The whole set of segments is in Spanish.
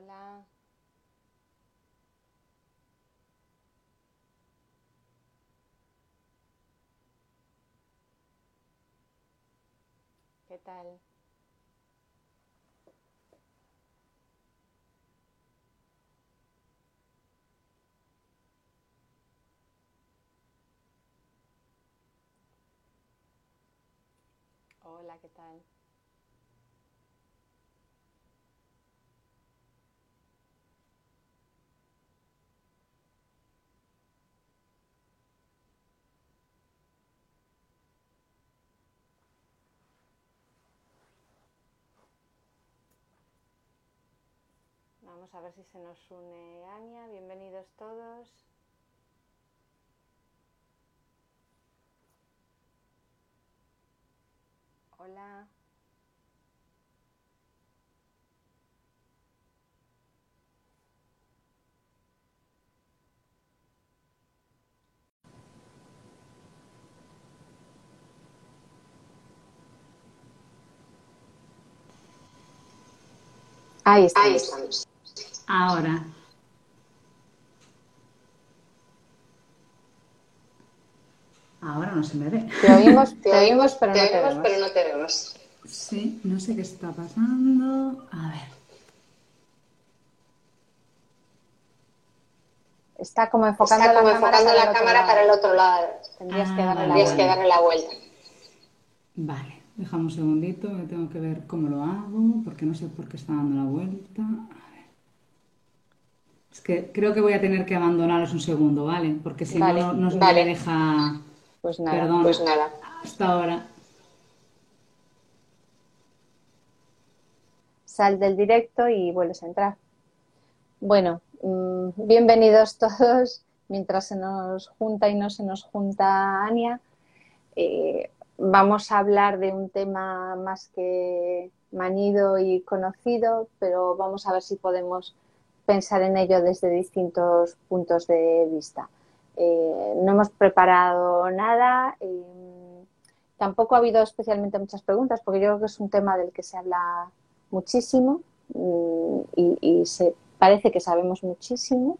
Hola. ¿Qué tal? Hola, ¿qué tal? Vamos a ver si se nos une Ania. Bienvenidos todos. Hola. Ahí estamos. Ahí estamos. Ahora. Ahora no se me ve. Te oímos, te Te oímos, pero te no te oímos, vemos. pero no te vemos. Sí, no sé qué está pasando. A ver. Está como enfocando Está como la cámara, enfocando para, el la otro cámara lado. para el otro lado. Tendrías Ah, que darle la vale, Tendrías que vuelta. darle la vuelta. Vale, déjame un segundito, que tengo que ver cómo lo hago, porque no sé por qué está dando la vuelta. Es que creo que voy a tener que abandonaros un segundo, ¿vale? Porque si Vale, no, no vale. me deja. Pues nada. Perdón. Pues nada. Hasta ahora. Sal del directo y vuelves a entrar. Bueno, mm, bienvenidos todos. Mientras se nos junta y no se nos junta Ania, eh, vamos a hablar de un tema más que manido y conocido, pero vamos a ver si podemos pensar en ello desde distintos puntos de vista. Eh, no hemos preparado nada, eh, tampoco ha habido especialmente muchas preguntas, porque yo creo que es un tema del que se habla muchísimo mm, y, se parece que sabemos muchísimo,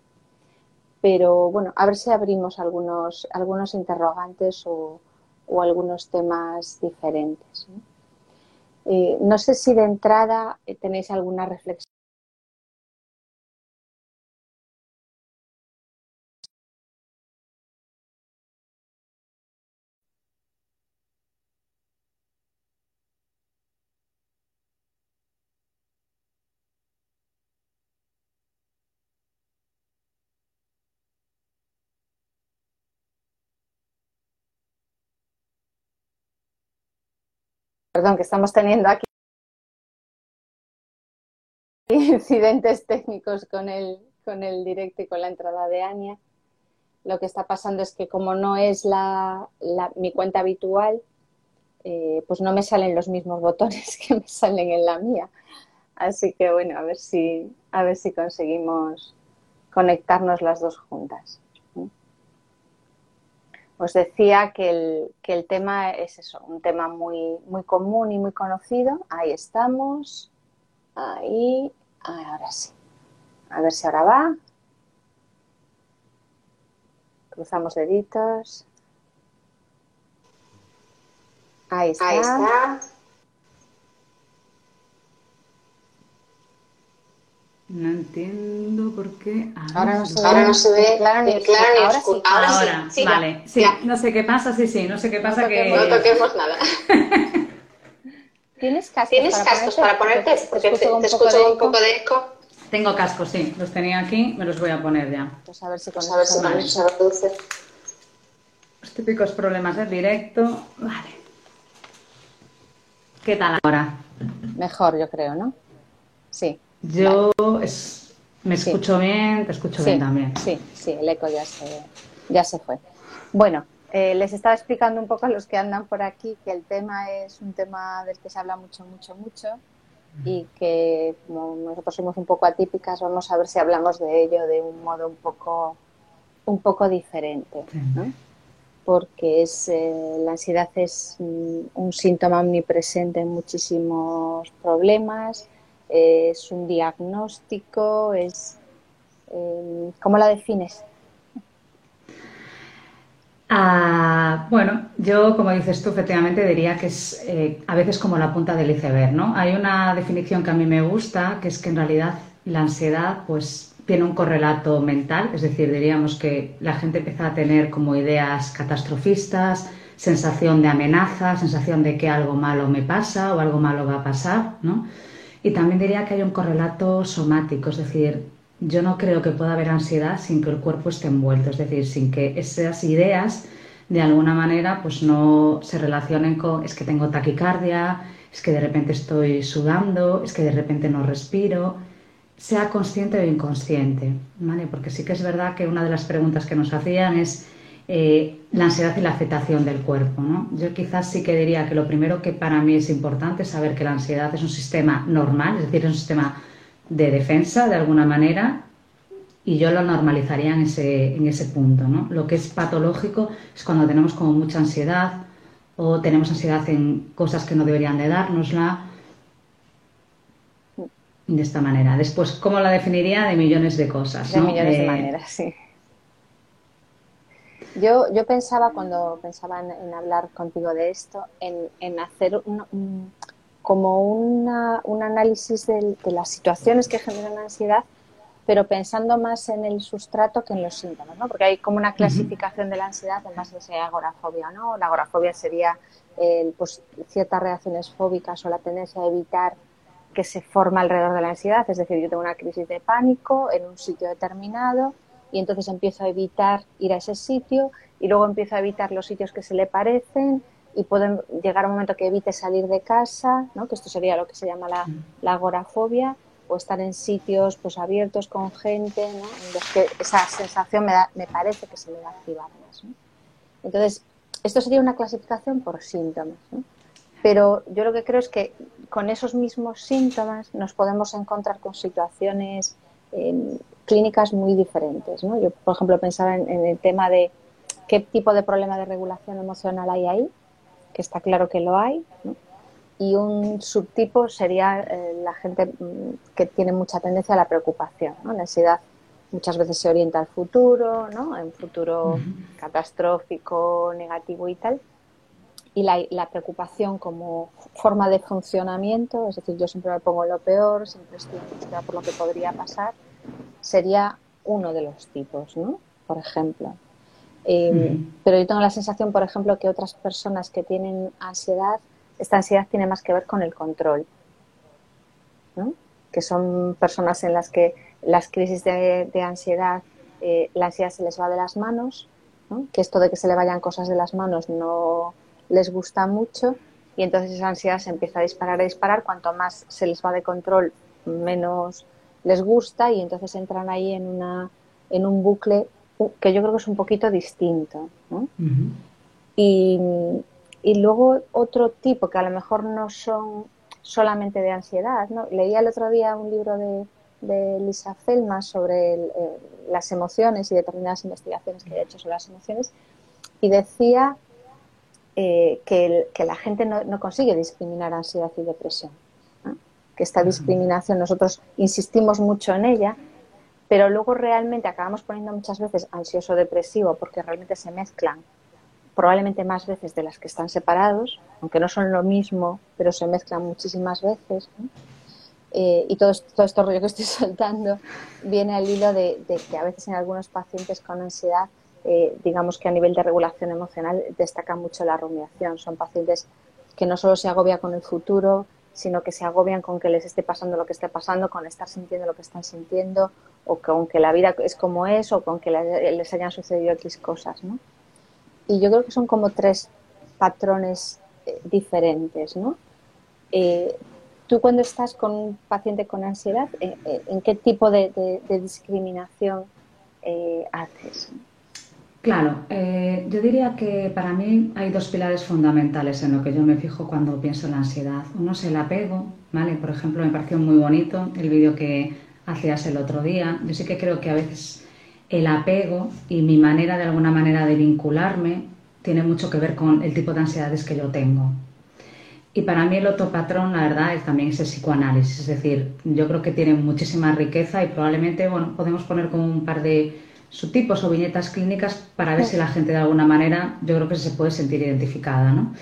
pero bueno, a ver si abrimos algunos, interrogantes o, algunos temas diferentes. ¿no? Eh, sé si de entrada tenéis alguna reflexión. Perdón, que estamos teniendo aquí incidentes técnicos con el, con el directo y con la entrada de Ania. Lo que está pasando es que como no es la, mi cuenta habitual, eh, pues no me salen los mismos botones que me salen en la mía. Así que bueno, a ver si, a ver si conseguimos conectarnos las dos juntas. Os decía que el, que el tema es eso, un tema muy, muy común y muy conocido. Ahí estamos. Ahí. Ahora sí. A ver si ahora va. Cruzamos deditos. Ahí está. Ahí está. No entiendo por qué. A ver, Ahora no se lo- Ahora no se ve claro ni claro ni ahora sí. Ahora, Ahora, sí, vale. Sí, ya. no sé qué pasa, sí, sí, no sé qué pasa que. No toquemos nada. ¿Tienes cascos, ¿Tienes cascos para ponerte? Porque te, te escucho un poco de eco. Tengo cascos, sí, los tenía aquí, me los voy a poner ya. Pues a ver si con Pues a ver eso si con se eso se reduce. Los típicos problemas del directo. Vale. ¿Qué tal ahora? Mejor, yo creo, ¿no? Sí. Yo es- me Sí. escucho bien, te escucho Sí, bien también. sí, sí, el eco ya se, ya se fue. Bueno, eh, les estaba explicando un poco a los que andan por aquí que el tema es un tema del que se habla mucho, mucho, mucho y que como nosotros somos un poco atípicas, vamos a ver si hablamos de ello de un modo un poco, un poco diferente, ¿no? Porque es, eh, la ansiedad es mm, un síntoma omnipresente en muchísimos problemas, ¿Es un diagnóstico? ¿Es, eh, ¿Cómo la defines? Ah, bueno, yo, como dices tú, efectivamente diría que es eh, a veces como la punta del iceberg, ¿no? Hay una definición que a mí me gusta, que es que en realidad la ansiedad, pues, tiene un correlato mental, es decir, diríamos que la gente empieza a tener como ideas catastrofistas, sensación de amenaza, sensación de que algo malo me pasa o algo malo va a pasar, ¿no? Y también diría que hay un correlato somático, es decir, yo no creo que pueda haber ansiedad sin que el cuerpo esté envuelto, es decir, sin que esas ideas de alguna manera pues no se relacionen con es que tengo taquicardia, es que de repente estoy sudando, es que de repente no respiro, sea consciente o inconsciente, ¿vale? Porque sí que es verdad que una de las preguntas que nos hacían es eh, la ansiedad y la afectación del cuerpo, ¿no? Yo quizás sí que diría que lo primero que para mí es importante es saber que la ansiedad es un sistema normal, es decir, es un sistema de defensa de alguna manera y yo lo normalizaría en ese, en ese punto. ¿no? Lo que es patológico es cuando tenemos como mucha ansiedad o tenemos ansiedad en cosas que no deberían de dárnosla de esta manera. Después, ¿cómo la definiría? De millones de cosas. De millones de eh, maneras, sí. Yo, yo pensaba cuando pensaba en, hablar contigo de esto, en, en hacer un como una, un análisis de, las situaciones que generan ansiedad, pero pensando más en el sustrato que en los síntomas, ¿no? Porque hay como una clasificación de la ansiedad en base a si hay agorafobia o no. La agorafobia sería pues, ciertas reacciones fóbicas o la tendencia a evitar que se forma alrededor de la ansiedad. Es decir, yo tengo una crisis de pánico en un sitio determinado y entonces empiezo a evitar ir a ese sitio y luego empiezo a evitar los sitios que se le parecen y pueden llegar un momento que evite salir de casa, ¿no? que esto sería lo que se llama la, agorafobia, o estar en sitios pues abiertos con gente, ¿no? en los que esa sensación me, da, me parece que se me va a activar más. Entonces, esto sería una clasificación por síntomas. Pero yo lo que creo es que con esos mismos síntomas nos podemos encontrar con situaciones em, clínicas muy diferentes. ¿no? Yo, por ejemplo, pensaba en, en el tema de qué tipo de problema de regulación emocional hay ahí que está claro que lo hay, y un subtipo sería eh, la gente mm, que tiene mucha tendencia a la preocupación. ¿no? La ansiedad muchas veces se orienta al futuro, ¿no? en futuro catastrófico, negativo y tal. Y la, preocupación como forma de funcionamiento, es decir, yo siempre me pongo lo peor, siempre estoy angustiada por lo que podría pasar, sería uno de los tipos, ¿no? Por ejemplo. Em, pero yo tengo la sensación, por ejemplo, que otras personas que tienen ansiedad, esta ansiedad tiene más que ver con el control, que son personas en las que las crisis de, ansiedad, eh, la ansiedad se les va de las manos, que esto de que se le vayan cosas de las manos no les gusta mucho y entonces esa ansiedad se empieza a disparar, a disparar, cuanto más se les va de control, menos les gusta y entonces entran ahí en, una, en un bucle que yo creo que es un poquito distinto. y, luego otro tipo que a lo mejor no son solamente de ansiedad. ¿no? Leía el otro día un libro de, Lisa Felma sobre eh, las emociones y determinadas investigaciones que ha hecho sobre las emociones y decía eh, que, la gente no, consigue discriminar ansiedad y depresión. Que esta discriminación nosotros insistimos mucho en ella, pero luego realmente acabamos poniendo muchas veces ansioso depresivo porque realmente se mezclan probablemente más veces de las que están separados, aunque no son lo mismo, pero se mezclan muchísimas veces. Eh, y todo, todo este rollo que estoy soltando viene al hilo de, que a veces en algunos pacientes con ansiedad, eh, digamos que a nivel de regulación emocional destaca mucho la rumiación. Son pacientes que no solo se agobia con el futuro, sino que se agobian con que les esté pasando lo que esté pasando, con estar sintiendo lo que están sintiendo, o con que la vida es como es, o con que les hayan sucedido X cosas, ¿no? Y yo creo que son como tres patrones eh, diferentes, ¿no? Eh, tú cuando estás con un paciente con ansiedad, eh, ¿en qué tipo de discriminación haces? Claro, eh, yo diría que para mí hay dos pilares fundamentales en lo que yo me fijo cuando pienso en la ansiedad. Uno es el apego, ¿vale? Por ejemplo, me pareció muy bonito el vídeo que hacías el otro día. Yo sí que creo que a veces el apego y mi manera de alguna manera de vincularme tiene mucho que ver con el tipo de ansiedades que yo tengo. Y para mí el otro patrón, la verdad, es también ese psicoanálisis. Es decir, yo creo que tiene muchísima riqueza y probablemente, bueno, podemos poner como un par de subtipos o viñetas clínicas para ver si la gente de alguna manera, yo creo que se puede sentir identificada, ¿no?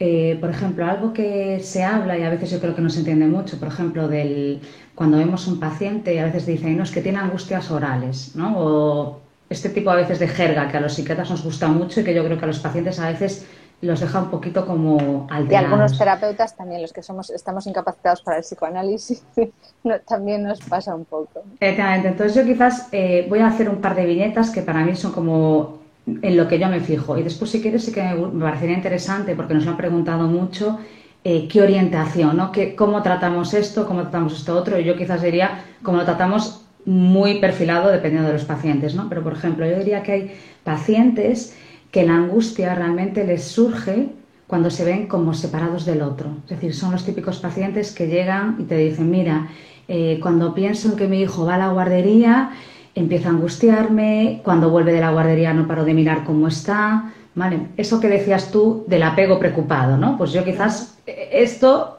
Eh, por ejemplo, algo que se habla y a veces yo creo que no se entiende mucho, por ejemplo, del cuando vemos un paciente y a veces dicen, no, es que tiene angustias orales, ¿no? O este tipo a veces de jerga que a los psiquiatras nos gusta mucho y que yo creo que a los pacientes a veces los deja un poquito como alterados. Y algunos terapeutas también, los que somos estamos incapacitados para el psicoanálisis, también nos pasa un poco. Exactamente. Entonces yo quizás eh, voy a hacer un par de viñetas que para mí son como en lo que yo me fijo. Y después, si quieres, sí que me parecería interesante, porque nos lo han preguntado mucho, eh, qué orientación, ¿no? ¿Qué, ¿Cómo tratamos esto? ¿Cómo tratamos esto otro? Y yo quizás diría cómo lo tratamos muy perfilado dependiendo de los pacientes, ¿no? Pero, por ejemplo, yo diría que hay pacientes que la angustia realmente les surge cuando se ven como separados del otro. Es decir, son los típicos pacientes que llegan y te dicen, mira, eh, cuando pienso en que mi hijo va a la guardería, empiezo a angustiarme, cuando vuelve de la guardería no paro de mirar cómo está, ¿vale? Eso que decías tú del apego preocupado, ¿no? Pues yo quizás esto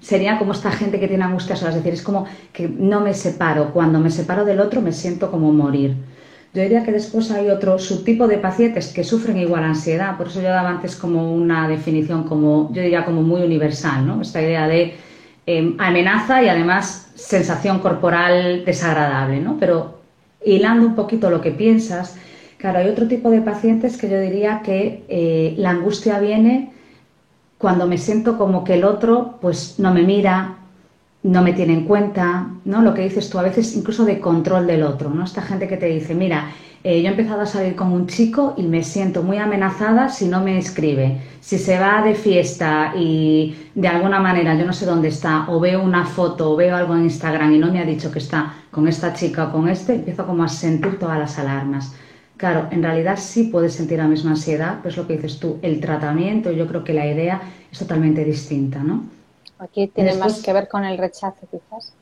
sería como esta gente que tiene angustias, es decir, es como que no me separo, cuando me separo del otro me siento como morir. Yo diría que después hay otro subtipo de pacientes que sufren igual ansiedad, por eso yo daba antes como una definición como, yo diría como muy universal, ¿no? Esta idea de em, amenaza y además sensación corporal desagradable, ¿no? Pero hilando un poquito lo que piensas, claro, hay otro tipo de pacientes que yo diría que eh, la angustia viene cuando me siento como que el otro pues no me mira, no me tiene en cuenta, ¿no? Lo que dices tú, a veces incluso de control del otro, ¿no? Esta gente que te dice, mira, eh, yo he empezado a salir con un chico y me siento muy amenazada si no me escribe. Si se va de fiesta y de alguna manera yo no sé dónde está, o veo una foto o veo algo en Instagram y no me ha dicho que está con esta chica o con este, empiezo como a sentir todas las alarmas. Claro, en realidad sí puedes sentir la misma ansiedad, pero es lo que dices tú, el tratamiento, yo creo que la idea es totalmente distinta, ¿no? Aquí tiene más que ver con el rechazo, quizás.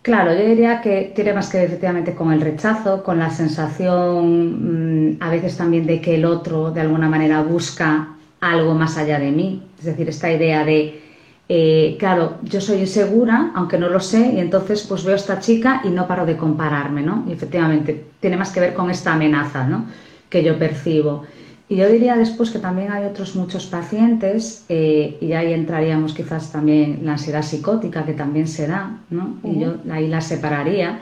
Claro, yo diría que tiene más que ver efectivamente con el rechazo, con la sensación mm, a veces también de que el otro de alguna manera busca algo más allá de mí. Es decir, esta idea de, eh, claro, yo soy insegura, aunque no lo sé, y entonces pues veo a esta chica y no paro de compararme, ¿no? Y efectivamente tiene más que ver con esta amenaza, ¿no? Que yo percibo. Y yo diría después que también hay otros muchos pacientes, eh, y ahí entraríamos quizás también la ansiedad psicótica, que también se da, ¿no? Y yo ahí la separaría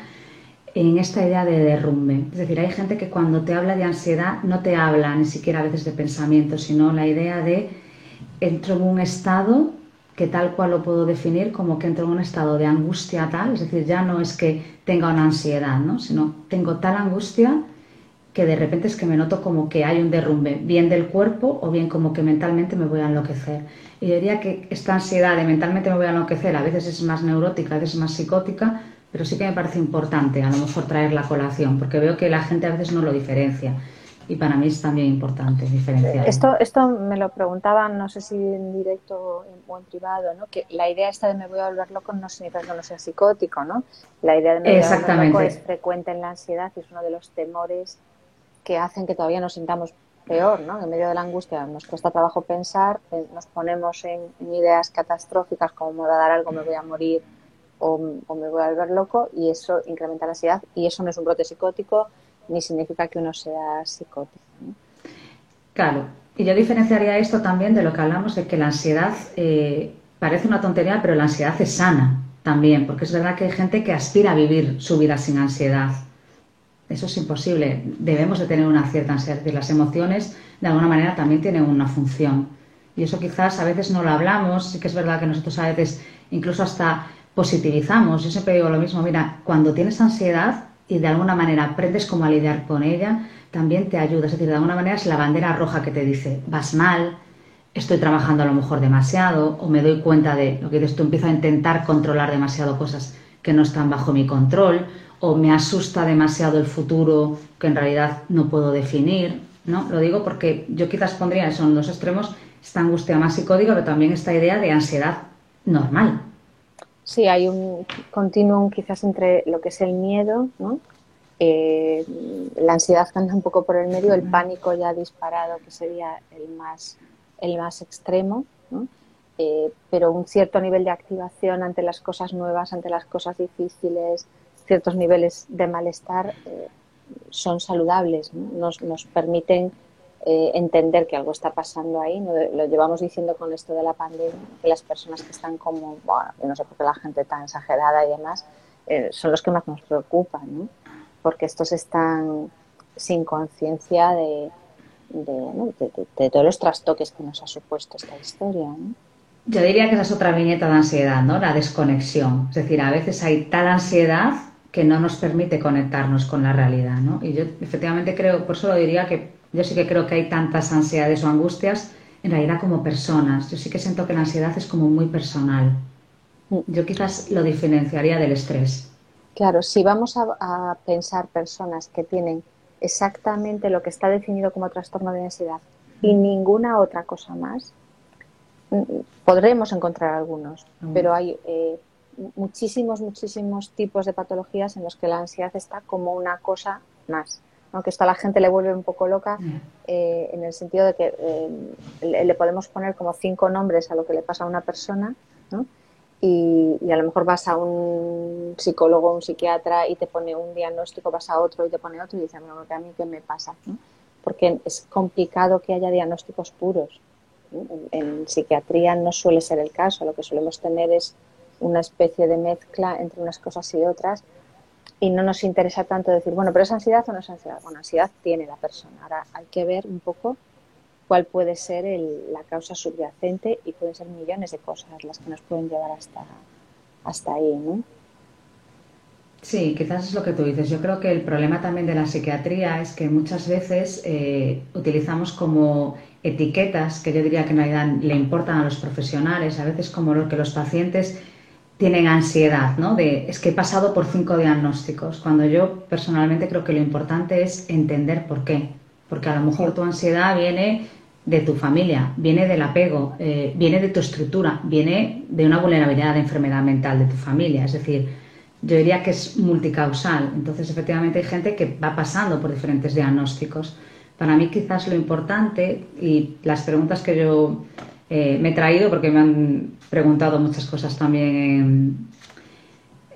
en esta idea de derrumbe. Es decir, hay gente que cuando te habla de ansiedad no te habla ni siquiera a veces de pensamiento, sino la idea de entro en un estado que tal cual lo puedo definir como que entro en un estado de angustia tal, es decir, ya no es que tenga una ansiedad, ¿no? sino tengo tal angustia que de repente es que me noto como que hay un derrumbe, bien del cuerpo o bien como que mentalmente me voy a enloquecer. Y yo diría que esta ansiedad de mentalmente me voy a enloquecer a veces es más neurótica, a veces es más psicótica, pero sí que me parece importante a lo mejor traer la colación, porque veo que la gente a veces no lo diferencia. Y para mí es también importante diferenciar. Esto, esto me lo preguntaban, no sé si en directo o en privado, ¿no? que la idea esta de me voy a volver loco no significa que no sea psicótico, ¿no? La idea de me voy a volver loco es frecuente en la ansiedad y es uno de los temores que hacen que todavía nos sintamos peor, ¿no? En medio de la angustia nos cuesta trabajo pensar, nos ponemos en, ideas catastróficas como me va a dar algo, me voy a morir o, me voy a volver loco y eso incrementa la ansiedad y eso no es un brote psicótico ni significa que uno sea psicótico. Claro, y yo diferenciaría esto también de lo que hablamos de que la ansiedad eh, parece una tontería, pero la ansiedad es sana también, porque es verdad que hay gente que aspira a vivir su vida sin ansiedad eso es imposible. Debemos de tener una cierta ansiedad. Las emociones, de alguna manera, también tienen una función. Y eso quizás a veces no lo hablamos. Sí que es verdad que nosotros a veces incluso hasta positivizamos. Yo siempre digo lo mismo. Mira, cuando tienes ansiedad y de alguna manera aprendes cómo lidiar con ella, también te ayuda. Es decir, de alguna manera es la bandera roja que te dice, vas mal, estoy trabajando a lo mejor demasiado, o me doy cuenta de lo que dices tú, empiezo a intentar controlar demasiado cosas que no están bajo mi control, o me asusta demasiado el futuro que en realidad no puedo definir, ¿no? Lo digo porque yo quizás pondría eso en dos extremos, esta angustia más psicótica, pero también esta idea de ansiedad normal. Sí, hay un continuum quizás entre lo que es el miedo, ¿no? Eh, la ansiedad anda un poco por el medio, el pánico ya disparado, que sería el más, el más extremo, Eh, pero un cierto nivel de activación ante las cosas nuevas, ante las cosas difíciles, ciertos niveles de malestar eh, son saludables, nos, nos, permiten eh, entender que algo está pasando ahí. Lo llevamos diciendo con esto de la pandemia, que las personas que están como, bueno, no sé por qué la gente tan exagerada y demás, son los que más nos preocupan, ¿no? porque estos están sin conciencia de, de, todos los trastoques que nos ha supuesto esta historia. Yo diría que esa es otra viñeta de ansiedad, ¿no? La desconexión. Es decir, a veces hay tal ansiedad que no nos permite conectarnos con la realidad, ¿no? Y yo efectivamente creo, por eso lo diría que yo sí que creo que hay tantas ansiedades o angustias en realidad como personas. Yo sí que siento que la ansiedad es como muy personal. Yo quizás lo diferenciaría del estrés. Claro, si vamos a, a pensar personas que tienen exactamente lo que está definido como trastorno de ansiedad y ninguna otra cosa más, podremos encontrar algunos, pero hay eh, muchísimos, muchísimos tipos de patologías en los que la ansiedad está como una cosa más. Aunque esto a la gente le vuelve un poco loca eh, en el sentido de que eh, le, podemos poner como cinco nombres a lo que le pasa a una persona y, a lo mejor vas a un psicólogo, un psiquiatra y te pone un diagnóstico, vas a otro y te pone otro y dices, bueno, a mí qué me pasa. Porque es complicado que haya diagnósticos puros. En, psiquiatría no suele ser el caso, lo que solemos tener es una especie de mezcla entre unas cosas y otras y no nos interesa tanto decir, bueno, pero es ansiedad o no es ansiedad. Bueno, ansiedad tiene la persona. Ahora hay que ver un poco cuál puede ser la causa subyacente y pueden ser millones de cosas las que nos pueden llevar hasta, hasta ahí. Sí, quizás es lo que tú dices. Yo creo que el problema también de la psiquiatría es que muchas veces eh, utilizamos como etiquetas que yo diría que en realidad le importan a los profesionales, a veces como lo que los pacientes tienen ansiedad, ¿no? Es que he pasado por cinco diagnósticos, cuando yo personalmente creo que lo importante es entender por qué. Porque a lo mejor tu ansiedad viene de tu familia, viene del apego, eh, viene de tu estructura, viene de una vulnerabilidad de enfermedad mental de tu familia. Es decir, yo diría que es multicausal. Entonces, efectivamente, hay gente que va pasando por diferentes diagnósticos. Para mí quizás lo importante y las preguntas que yo eh, me he traído, porque me han preguntado muchas cosas también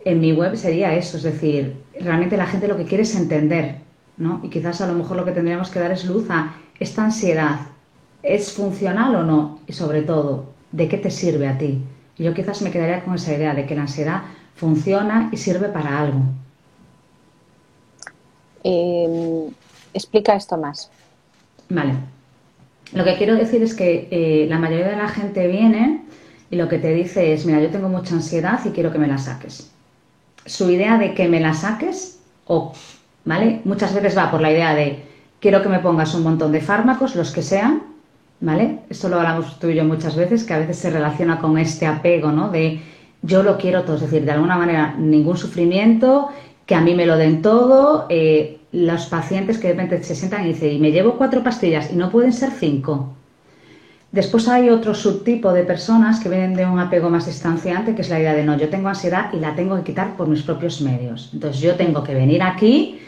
en, mi web, sería eso, es decir, realmente la gente lo que quiere es entender, ¿no? Y quizás a lo mejor lo que tendríamos que dar es luz a esta ansiedad, ¿es funcional o no? Y sobre todo, ¿de qué te sirve a ti? Yo quizás me quedaría con esa idea de que la ansiedad funciona y sirve para algo. Em, explica esto más. Vale. Lo que quiero decir es que eh, la mayoría de la gente viene y lo que te dice es, mira, yo tengo mucha ansiedad y quiero que me la saques. Su idea de que me la saques, o, ¿vale? Muchas veces va por la idea de, quiero que me pongas un montón de fármacos, los que sean, ¿vale? Esto lo hablamos tú y yo muchas veces, que a veces se relaciona con este apego, ¿no? De yo lo quiero todo, es decir, de alguna manera ningún sufrimiento, que a mí me lo den todo, eh, los pacientes que de repente se sientan y dicen, y me llevo cuatro pastillas y no pueden ser cinco. Después hay otro subtipo de personas que vienen de un apego más distanciante, que es la idea de no, yo tengo ansiedad y la tengo que quitar por mis propios medios. Entonces yo tengo que venir aquí,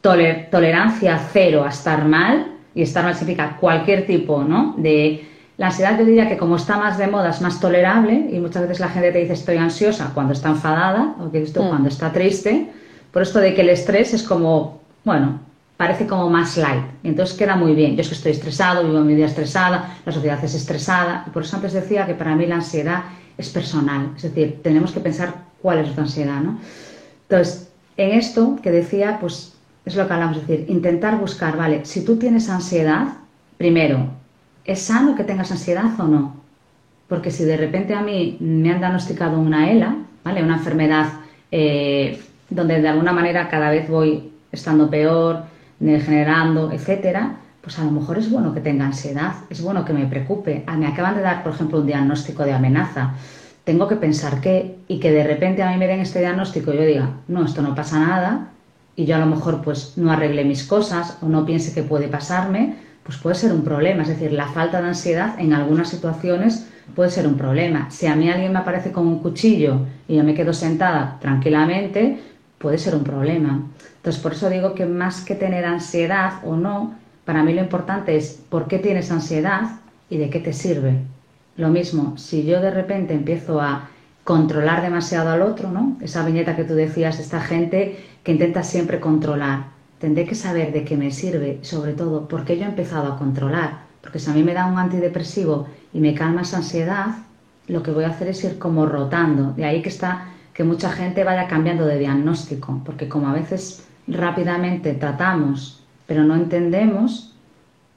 tolerancia cero a estar mal, y estar mal significa cualquier tipo ¿no? de... La ansiedad yo diría que como está más de moda es más tolerable y muchas veces la gente te dice estoy ansiosa cuando está enfadada o que esto mm. cuando está triste. Por esto de que el estrés es como bueno, parece como más light. Entonces queda muy bien. Yo es que estoy estresado, vivo mi vida estresada, la sociedad es estresada. Y por eso antes decía que para mí la ansiedad es personal. Es decir, tenemos que pensar cuál es nuestra ansiedad, ¿no? Entonces, en esto que decía, pues es lo que hablamos, es decir, intentar buscar, vale, si tú tienes ansiedad, primero, ¿es sano que tengas ansiedad o no? Porque si de repente a mí me han diagnosticado una ELA, ¿vale? Una enfermedad eh, donde de alguna manera cada vez voy estando peor, degenerando, etcétera, pues a lo mejor es bueno que tenga ansiedad, es bueno que me preocupe. Ah, me acaban de dar, por ejemplo, un diagnóstico de amenaza. Tengo que pensar qué y que de repente a mí me den este diagnóstico y yo diga, no, esto no pasa nada, y yo a lo mejor pues no arregle mis cosas o no piense que puede pasarme, pues puede ser un problema. Es decir, la falta de ansiedad en algunas situaciones puede ser un problema. Si a mí alguien me aparece con un cuchillo y yo me quedo sentada tranquilamente, puede ser un problema. Entonces, por eso digo que más que tener ansiedad o no, para mí lo importante es por qué tienes ansiedad y de qué te sirve. Lo mismo, si yo de repente empiezo a controlar demasiado al otro, ¿no? Esa viñeta que tú decías, esta gente que intenta siempre controlar. Tendré que saber de qué me sirve, sobre todo, porque yo he empezado a controlar. Porque si a mí me da un antidepresivo y me calma esa ansiedad, lo que voy a hacer es ir como rotando. De ahí que está que mucha gente vaya cambiando de diagnóstico, porque como a veces rápidamente tratamos, pero no entendemos,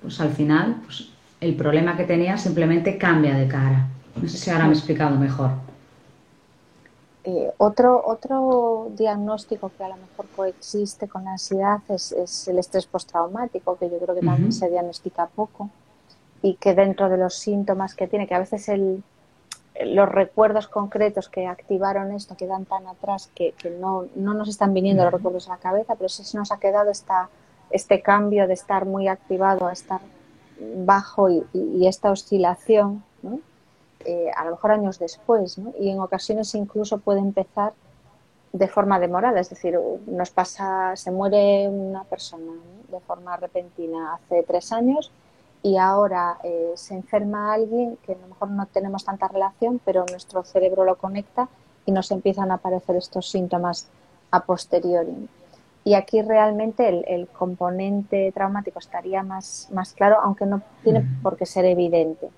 pues al final pues, el problema que tenía simplemente cambia de cara. No sé si ahora me he explicado mejor. Eh, otro, otro diagnóstico que a lo mejor coexiste con la ansiedad es, el estrés postraumático, que yo creo que también se diagnostica poco y que dentro de los síntomas que tiene, que a veces el, los recuerdos concretos que activaron esto quedan tan atrás que, no, nos están viniendo los recuerdos a la cabeza, pero sí se nos ha quedado esta, este cambio de estar muy activado a estar bajo y, esta oscilación. ¿no? Eh, a lo mejor años después, ¿no? y en ocasiones incluso puede empezar de forma demorada, es decir, nos pasa, se muere una persona de forma repentina hace tres años y ahora eh, se enferma alguien que a lo mejor no tenemos tanta relación, pero nuestro cerebro lo conecta y nos empiezan a aparecer estos síntomas a posteriori. Y aquí realmente el, el componente traumático estaría más, más claro, aunque no tiene por qué ser evidente.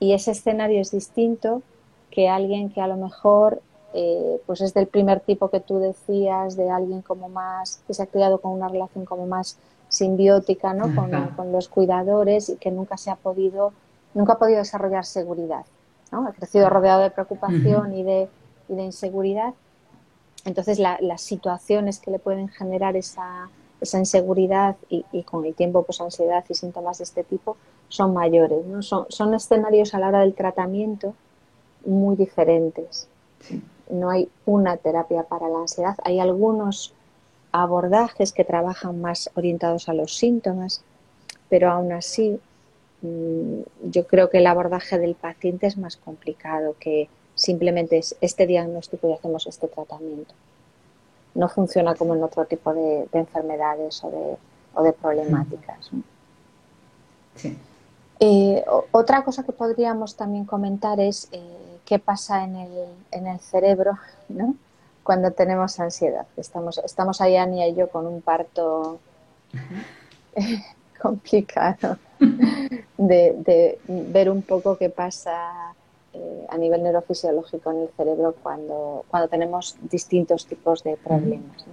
Y ese escenario es distinto que alguien que a lo mejor eh, pues es del primer tipo que tú decías, de alguien como más, que se ha criado con una relación como más simbiótica ¿no? con, los cuidadores y que nunca se ha podido, nunca ha podido desarrollar seguridad. ¿no? Ha crecido rodeado de preocupación y, de, y de inseguridad. Entonces las situaciones que le pueden generar esa, esa inseguridad y, y, con el tiempo pues ansiedad y síntomas de este tipo son mayores. ¿no? Son, son escenarios a la hora del tratamiento muy diferentes. No hay una terapia para la ansiedad. Hay algunos abordajes que trabajan más orientados a los síntomas, pero aún así mm, yo creo que el abordaje del paciente es más complicado que simplemente es este diagnóstico y hacemos este tratamiento. No funciona como en otro tipo de, enfermedades o de, o de problemáticas. Sí. Eh, otra cosa que podríamos también comentar es eh, qué pasa en el, en el cerebro cuando tenemos ansiedad. Estamos, estamos ahí, Ania y yo, con un parto complicado de, ver un poco qué pasa eh, a nivel neurofisiológico en el cerebro cuando, cuando tenemos distintos tipos de problemas.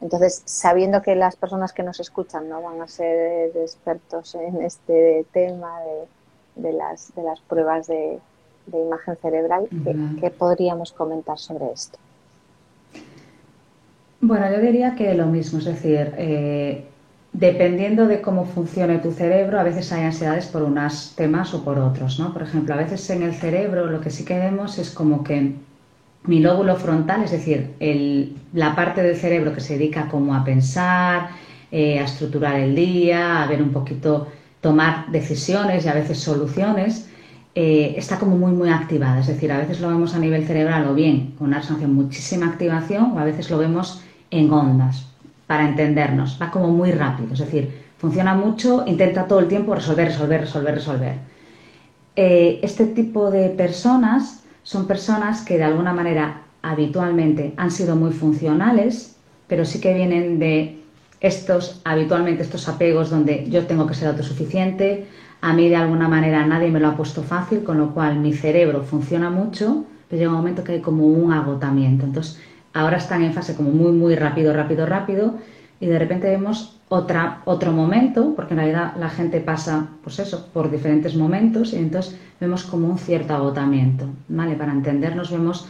Entonces, sabiendo que las personas que nos escuchan no van a ser expertos en este tema de, las, de las pruebas de, imagen cerebral, ¿qué, podríamos comentar sobre esto? Bueno, yo diría que lo mismo, es decir, eh, dependiendo de cómo funcione tu cerebro, a veces hay ansiedades por unos temas o por otros, ¿no? Por ejemplo, a veces en el cerebro lo que sí que vemos es como que mi lóbulo frontal, es decir, la parte del cerebro que se dedica como a pensar, eh, a estructurar el día, a ver un poquito, tomar decisiones y a veces soluciones, eh, está como muy, muy activada. Es decir, a veces lo vemos a nivel cerebral o bien con una resonancia muchísima activación o a veces lo vemos en ondas, para entendernos. Va como muy rápido, es decir, funciona mucho, intenta todo el tiempo resolver, resolver, resolver, resolver. Eh, este tipo de personas son personas que de alguna manera habitualmente han sido muy funcionales, pero sí que vienen de estos, habitualmente estos apegos donde yo tengo que ser autosuficiente, a mí de alguna manera nadie me lo ha puesto fácil, con lo cual mi cerebro funciona mucho, pero llega un momento que hay como un agotamiento. Entonces, ahora están en fase como muy, muy rápido, rápido, rápido, y de repente vemos otra, otro momento, porque en realidad la gente pasa, pues eso, por diferentes momentos, y entonces vemos como un cierto agotamiento, ¿vale? Para entendernos vemos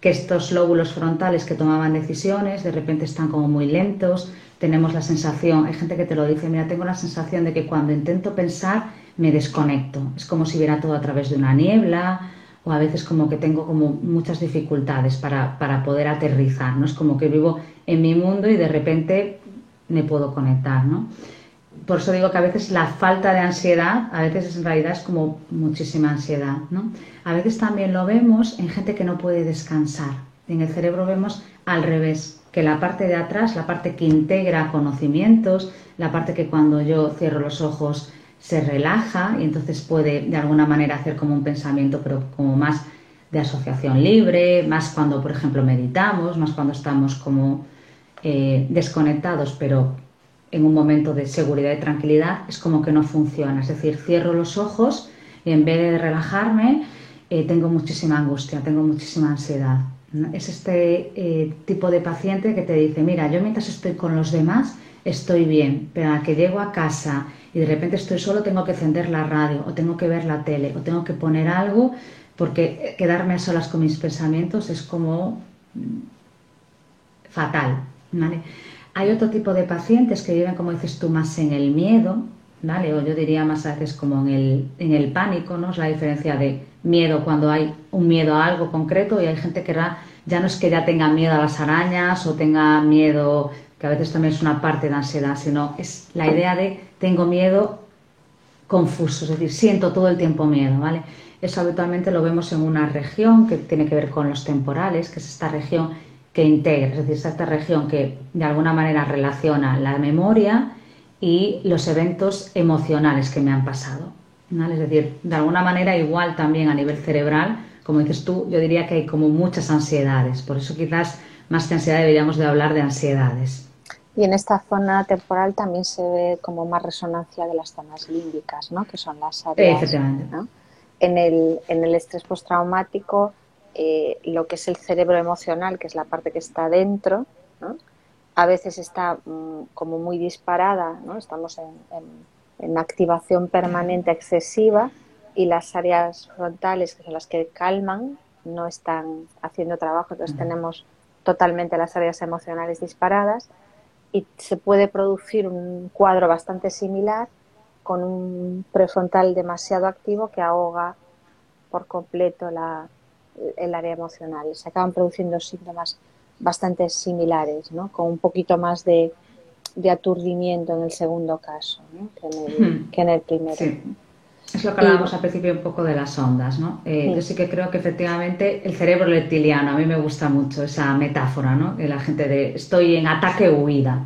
que estos lóbulos frontales que tomaban decisiones de repente están como muy lentos, tenemos la sensación, hay gente que te lo dice, mira, tengo la sensación de que cuando intento pensar me desconecto, es como si viera todo a través de una niebla, o a veces como que tengo como muchas dificultades para, para poder aterrizar, ¿no? Es como que vivo en mi mundo y de repente me puedo conectar, ¿no? Por eso digo que a veces la falta de ansiedad, a veces en realidad es como muchísima ansiedad, ¿no? A veces también lo vemos en gente que no puede descansar. En el cerebro vemos al revés, que la parte de atrás, la parte que integra conocimientos, la parte que cuando yo cierro los ojos se relaja y entonces puede de alguna manera hacer como un pensamiento, pero como más de asociación libre, más cuando, por ejemplo, meditamos, más cuando estamos como eh, desconectados, pero en un momento de seguridad y tranquilidad, es como que no funciona. Es decir, cierro los ojos y en vez de relajarme, eh, tengo muchísima angustia, tengo muchísima ansiedad. Es este eh, tipo de paciente que te dice, mira, yo mientras estoy con los demás estoy bien, pero a que llego a casa y de repente estoy solo, tengo que encender la radio o tengo que ver la tele o tengo que poner algo, porque quedarme a solas con mis pensamientos es como mm, fatal. Hay otro tipo de pacientes que viven, como dices tú, más en el miedo, ¿vale? O yo diría más a veces como en el, en el pánico, ¿no? Es la diferencia de miedo cuando hay un miedo a algo concreto y hay gente que ya no es que ya tenga miedo a las arañas o tenga miedo, que a veces también es una parte de ansiedad, sino es la idea de tengo miedo confuso, es decir, siento todo el tiempo miedo, ¿vale? Eso habitualmente lo vemos en una región que tiene que ver con los temporales, que es esta región que integra, es decir, esta región que de alguna manera relaciona la memoria y los eventos emocionales que me han pasado. Es decir, de alguna manera igual también a nivel cerebral, como dices tú, yo diría que hay como muchas ansiedades, por eso quizás más que ansiedad deberíamos de hablar de ansiedades. Y en esta zona temporal también se ve como más resonancia de las zonas límbicas, ¿no? que son las áreas. Efectivamente. En, el, en el estrés postraumático, eh, lo que es el cerebro emocional, que es la parte que está dentro, ¿no? a veces está mm, como muy disparada, ¿no? estamos en, en, activación permanente excesiva y las áreas frontales, que son las que calman, no están haciendo trabajo, entonces tenemos totalmente las áreas emocionales disparadas y se puede producir un cuadro bastante similar con un prefrontal demasiado activo que ahoga por completo la, el área emocional. Se acaban produciendo síntomas bastante similares, ¿no? con un poquito más de, aturdimiento en el segundo caso que, en el, primero. Es lo que hablábamos al principio un poco de las ondas, ¿no? Eh, yo sí que creo que efectivamente el cerebro reptiliano, a mí me gusta mucho esa metáfora, ¿no? Que la gente de estoy en ataque huida.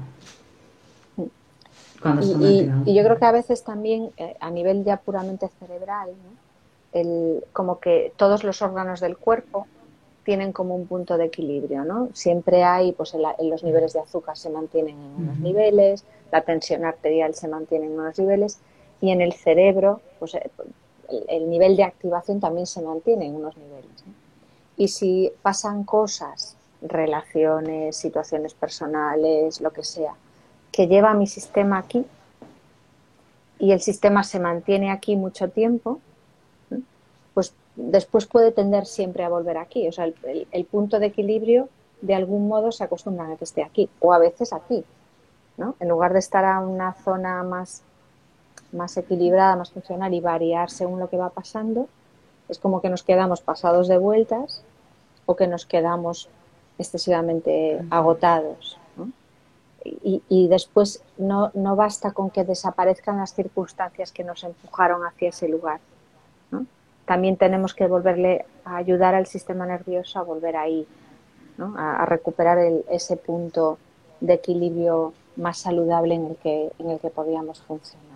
Cuando y, y, yo creo que a veces también eh, a nivel ya puramente cerebral, el, como que todos los órganos del cuerpo tienen como un punto de equilibrio, ¿no? Siempre hay, pues en, los niveles de azúcar se mantienen en unos niveles, la tensión arterial se mantiene en unos niveles y en el cerebro, pues eh, el, nivel de activación también se mantiene en unos niveles. Y si pasan cosas, relaciones, situaciones personales, lo que sea, que lleva mi sistema aquí y el sistema se mantiene aquí mucho tiempo, pues después puede tender siempre a volver aquí. O sea, el, punto de equilibrio de algún modo se acostumbra a que esté aquí o a veces aquí. ¿no? En lugar de estar a una zona más, más equilibrada, más funcional y variar según lo que va pasando, es como que nos quedamos pasados de vueltas o que nos quedamos excesivamente agotados. Y, y, después no, no basta con que desaparezcan las circunstancias que nos empujaron hacia ese lugar también tenemos que volverle a ayudar al sistema nervioso a volver ahí, a, recuperar ese punto de equilibrio más saludable en el que, en el que podíamos funcionar.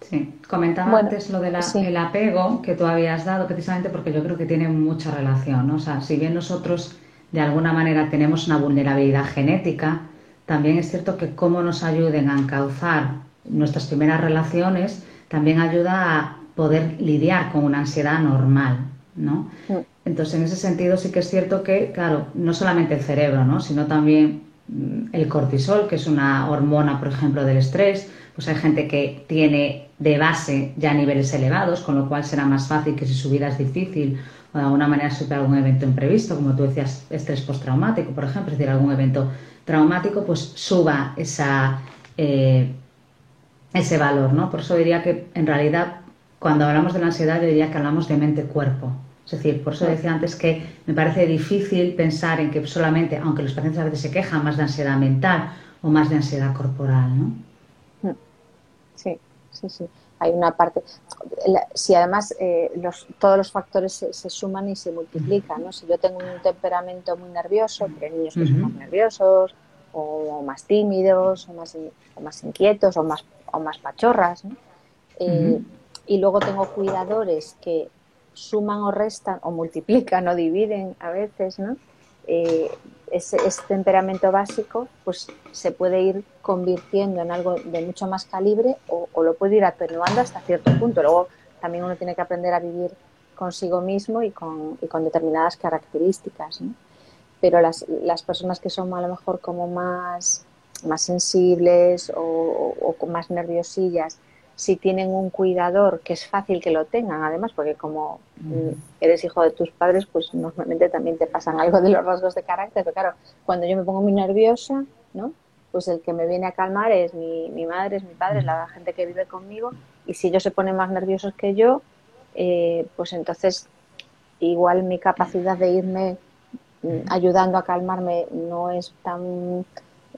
Sí, comentaba antes lo del apego que tú habías dado, precisamente porque yo creo que tiene mucha relación. O sea, si bien nosotros de alguna manera tenemos una vulnerabilidad genética, también es cierto que cómo nos ayuden a encauzar nuestras primeras relaciones también ayuda a poder lidiar con una ansiedad normal, ¿no? Entonces, en ese sentido sí que es cierto que, claro, no solamente el cerebro, ¿no? Sino también mm, el cortisol, que es una hormona, por ejemplo, del estrés, pues hay gente que tiene de base ya niveles elevados, con lo cual será más fácil que si su vida es difícil o de alguna manera supera algún evento imprevisto, como tú decías, estrés postraumático, por ejemplo, es decir, algún evento traumático, pues suba eh, ese valor, ¿no? Por eso diría que en realidad cuando hablamos de la ansiedad, yo diría que hablamos de mente-cuerpo. Es decir, por eso decía antes que me parece difícil pensar en que solamente, aunque los pacientes a veces se quejan más de ansiedad mental o más de ansiedad corporal, ¿no? Sí, sí, sí. Hay una parte. Si además eh, todos los factores se, suman y se multiplican, ¿no? Si yo tengo un temperamento muy nervioso, porque hay niños que son más nerviosos, o, más tímidos, o más, o más inquietos, o más o más pachorras. Eh, y luego tengo cuidadores que suman o restan o multiplican o dividen a veces, ¿no? Eh, ese, temperamento básico pues se puede ir convirtiendo en algo de mucho más calibre o, lo puede ir atenuando hasta cierto punto. Luego también uno tiene que aprender a vivir consigo mismo y con, determinadas características. Pero las, las, personas que son a lo mejor como más, más sensibles o, o más nerviosillas si tienen un cuidador, que es fácil que lo tengan, además, porque como mm, eres hijo de tus padres, pues normalmente también te pasan algo de los rasgos de carácter, pero claro, cuando yo me pongo muy nerviosa, ¿no? Pues el que me viene a calmar es mi, mi madre, es mi padre, es la gente que vive conmigo, y si ellos se ponen más nerviosos que yo, eh, pues entonces igual mi capacidad de irme mm, ayudando a calmarme no es tan,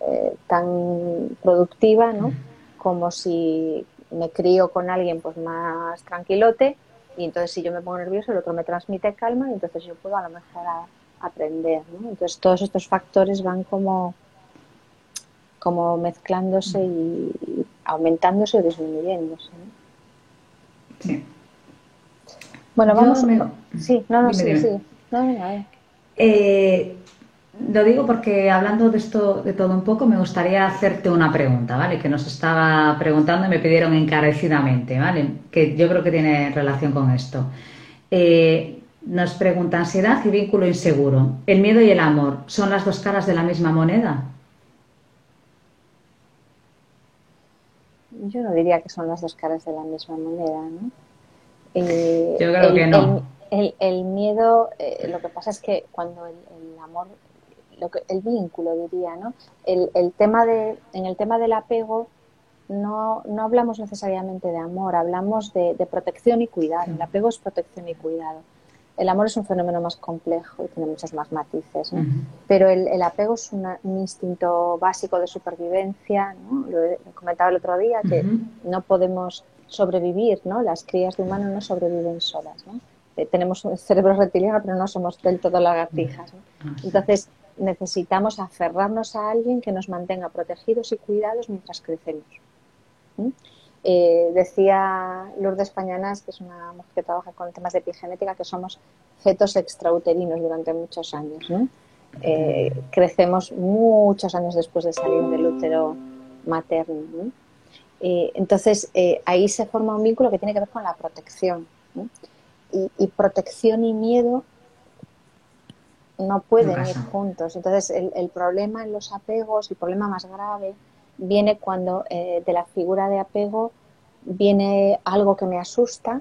eh, tan productiva, ¿no? Como si me crío con alguien pues más tranquilote y entonces si yo me pongo nervioso el otro me transmite calma y entonces yo puedo a lo mejor aprender ¿no? entonces todos estos factores van como como mezclándose y, aumentándose o disminuyéndose sí. bueno vamos sí no no sí, sí no, no, eh, lo digo porque hablando de esto, de todo un poco, me gustaría hacerte una pregunta, ¿vale? Que nos estaba preguntando y me pidieron encarecidamente, ¿vale? Que yo creo que tiene relación con esto. Eh, nos pregunta ansiedad y vínculo inseguro. ¿El miedo y el amor son las dos caras de la misma moneda? Yo no diría que son las dos caras de la misma moneda, ¿no? Eh, yo creo que no. El, miedo, eh, lo que pasa es que cuando el amor el vínculo diría, ¿no? El, el, tema de, en el tema del apego no, no hablamos necesariamente de amor, hablamos de, protección y cuidado. El apego es protección y cuidado. El amor es un fenómeno más complejo y tiene muchos más matices, pero el, el, apego es un instinto básico de supervivencia. ¿no? Lo he comentado el otro día, que no podemos sobrevivir, ¿no? las crías de humanos no sobreviven solas. ¿no? Eh, tenemos un cerebro reptiliano, pero no somos del todo lagartijas. ¿no? Entonces, necesitamos aferrarnos a alguien que nos mantenga protegidos y cuidados mientras crecemos. Eh, decía Lourdes Pañanas, que es una mujer que trabaja con temas de epigenética, que somos fetos extrauterinos durante muchos años. Eh, crecemos muchos años después de salir del útero materno. Eh, entonces, ahí se forma un vínculo que tiene que ver con la protección. y, protección y miedo no pueden ir juntos. Entonces, el, problema en los apegos, el problema más grave, viene cuando eh, de la figura de apego viene algo que me asusta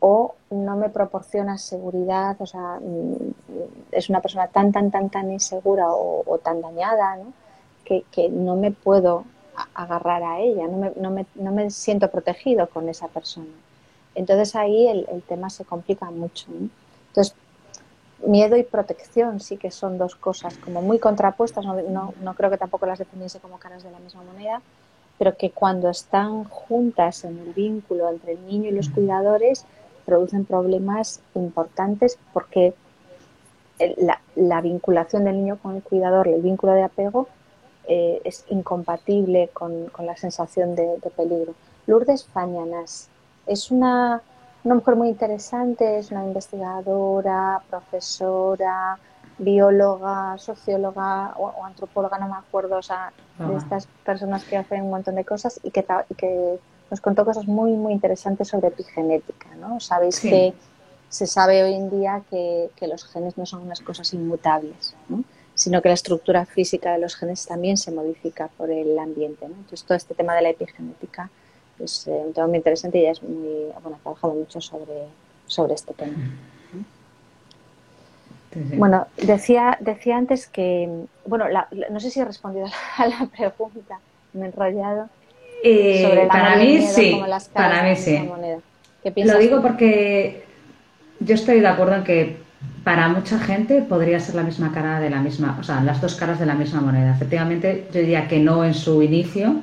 o no me proporciona seguridad, o sea, mm, es una persona tan, tan, tan, tan insegura o, tan dañada, ¿no? Que, no me puedo agarrar a ella, no me, no, me, no me, siento protegido con esa persona. Entonces ahí el, el tema se complica mucho. Entonces, miedo y protección sí que son dos cosas como muy contrapuestas, no, no, creo que tampoco las definiese como caras de la misma moneda, pero que cuando están juntas en el vínculo entre el niño y los cuidadores producen problemas importantes porque la, la vinculación del niño con el cuidador, el vínculo de apego, eh, es incompatible con, con la sensación de, de peligro. Lourdes Fañanas es una una mujer muy interesante, es una investigadora, profesora, bióloga, socióloga o, antropóloga, no me acuerdo, o sea, de estas personas que hacen un montón de cosas y que, que nos contó cosas muy, muy interesantes sobre epigenética, ¿no? Sabéis que se sabe hoy en día que, que, los genes no son unas cosas inmutables, ¿no? sino que la estructura física de los genes también se modifica por el ambiente. ¿no? Entonces, todo este tema de la epigenética es eh, un tema muy interesante y ella es muy, bueno, ha trabajado mucho sobre, sobre este tema. Bueno, decía, decía antes que, bueno, no sé si he respondido a la pregunta, me he enrollado. Eh, sobre para mí sí, para mí sí. Lo digo porque yo estoy de acuerdo en que para mucha gente podría ser la misma cara de la misma, o sea, las dos caras de la misma moneda. Efectivamente, yo diría que no en su inicio,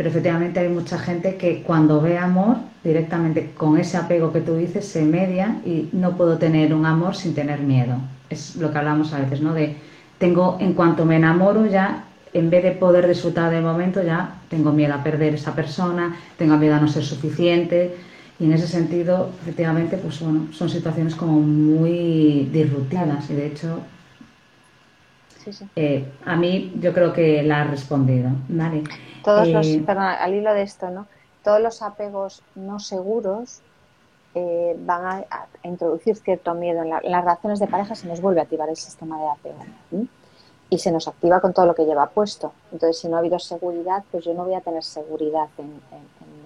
pero efectivamente hay mucha gente que cuando ve amor, directamente con ese apego que tú dices, se media y no puedo tener un amor sin tener miedo. Es lo que hablamos a veces, ¿no? De tengo, en cuanto me enamoro ya, en vez de poder disfrutar del momento, ya tengo miedo a perder esa persona, tengo miedo a no ser suficiente. Y en ese sentido, efectivamente, pues bueno, son situaciones como muy disruptivas y de hecho eh, a mí yo creo que la ha respondido. Vale. Todos los, eh, perdón, al hilo de esto, ¿no? Todos los apegos no seguros eh, van a, introducir cierto miedo. En, las relaciones de pareja se nos vuelve a activar el sistema de apego y se nos activa con todo lo que lleva puesto. Entonces, si no ha habido seguridad, pues yo no voy a tener seguridad en,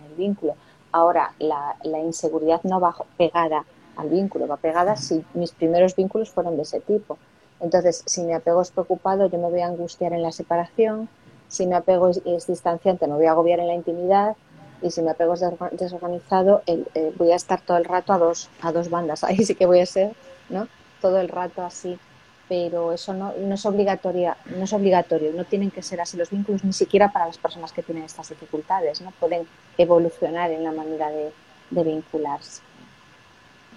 el vínculo. Ahora, la, la, inseguridad no va pegada al vínculo, va pegada si mis primeros vínculos fueron de ese tipo. Entonces, si mi apego es preocupado, yo me voy a angustiar en la separación. Si mi apego es, distanciante, me voy a agobiar en la intimidad. Y si mi apego es desorganizado, eh, voy a estar todo el rato a dos, a dos bandas. Ahí sí que voy a ser, ¿no? Todo el rato así. Pero eso no, es obligatorio, no es obligatorio, no tienen que ser así los vínculos, ni siquiera para las personas que tienen estas dificultades, ¿no? Pueden evolucionar en la manera de, de vincularse.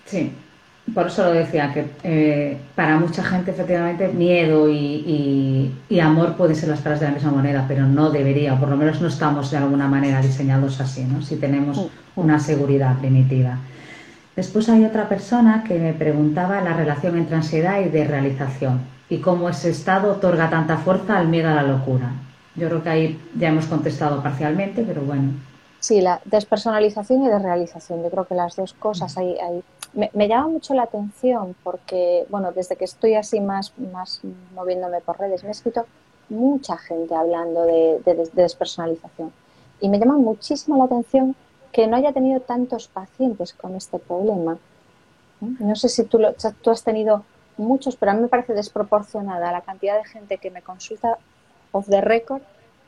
Sí, por eso lo decía, que eh, para mucha gente efectivamente miedo y, amor pueden ser las caras de la misma moneda, pero no debería, o por lo menos no estamos de alguna manera diseñados así, ¿no? si tenemos mm. una seguridad primitiva. Después hay otra persona que me preguntaba la relación entre ansiedad y desrealización y cómo ese estado otorga tanta fuerza al miedo a la locura. Yo creo que ahí ya hemos contestado parcialmente, pero bueno. Sí, la despersonalización y desrealización. Yo creo que las dos cosas hay, hay me, llama mucho la atención porque, bueno, desde que estoy así más, más moviéndome por redes, me he escrito mucha gente hablando de, despersonalización. Y me llama muchísimo la atención que no haya tenido tantos pacientes con este problema. No sé si tú, lo, tú has tenido muchos, pero a mí me parece desproporcionada la cantidad de gente que me consulta off the record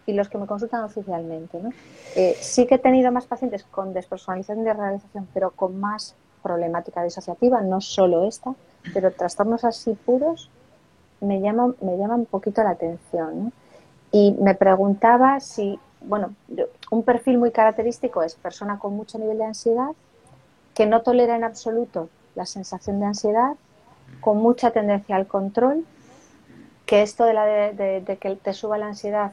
y los que me consultan oficialmente. ¿no? Eh, sí que he tenido más pacientes con despersonalización y desrealización, pero con más problemática disociativa, no solo esta, pero trastornos así puros me llaman, me llaman un poquito la atención. Y me preguntaba si, bueno, un perfil muy característico es persona con mucho nivel de ansiedad, que no tolera en absoluto la sensación de ansiedad, con mucha tendencia al control, que esto de, la de, que te suba la ansiedad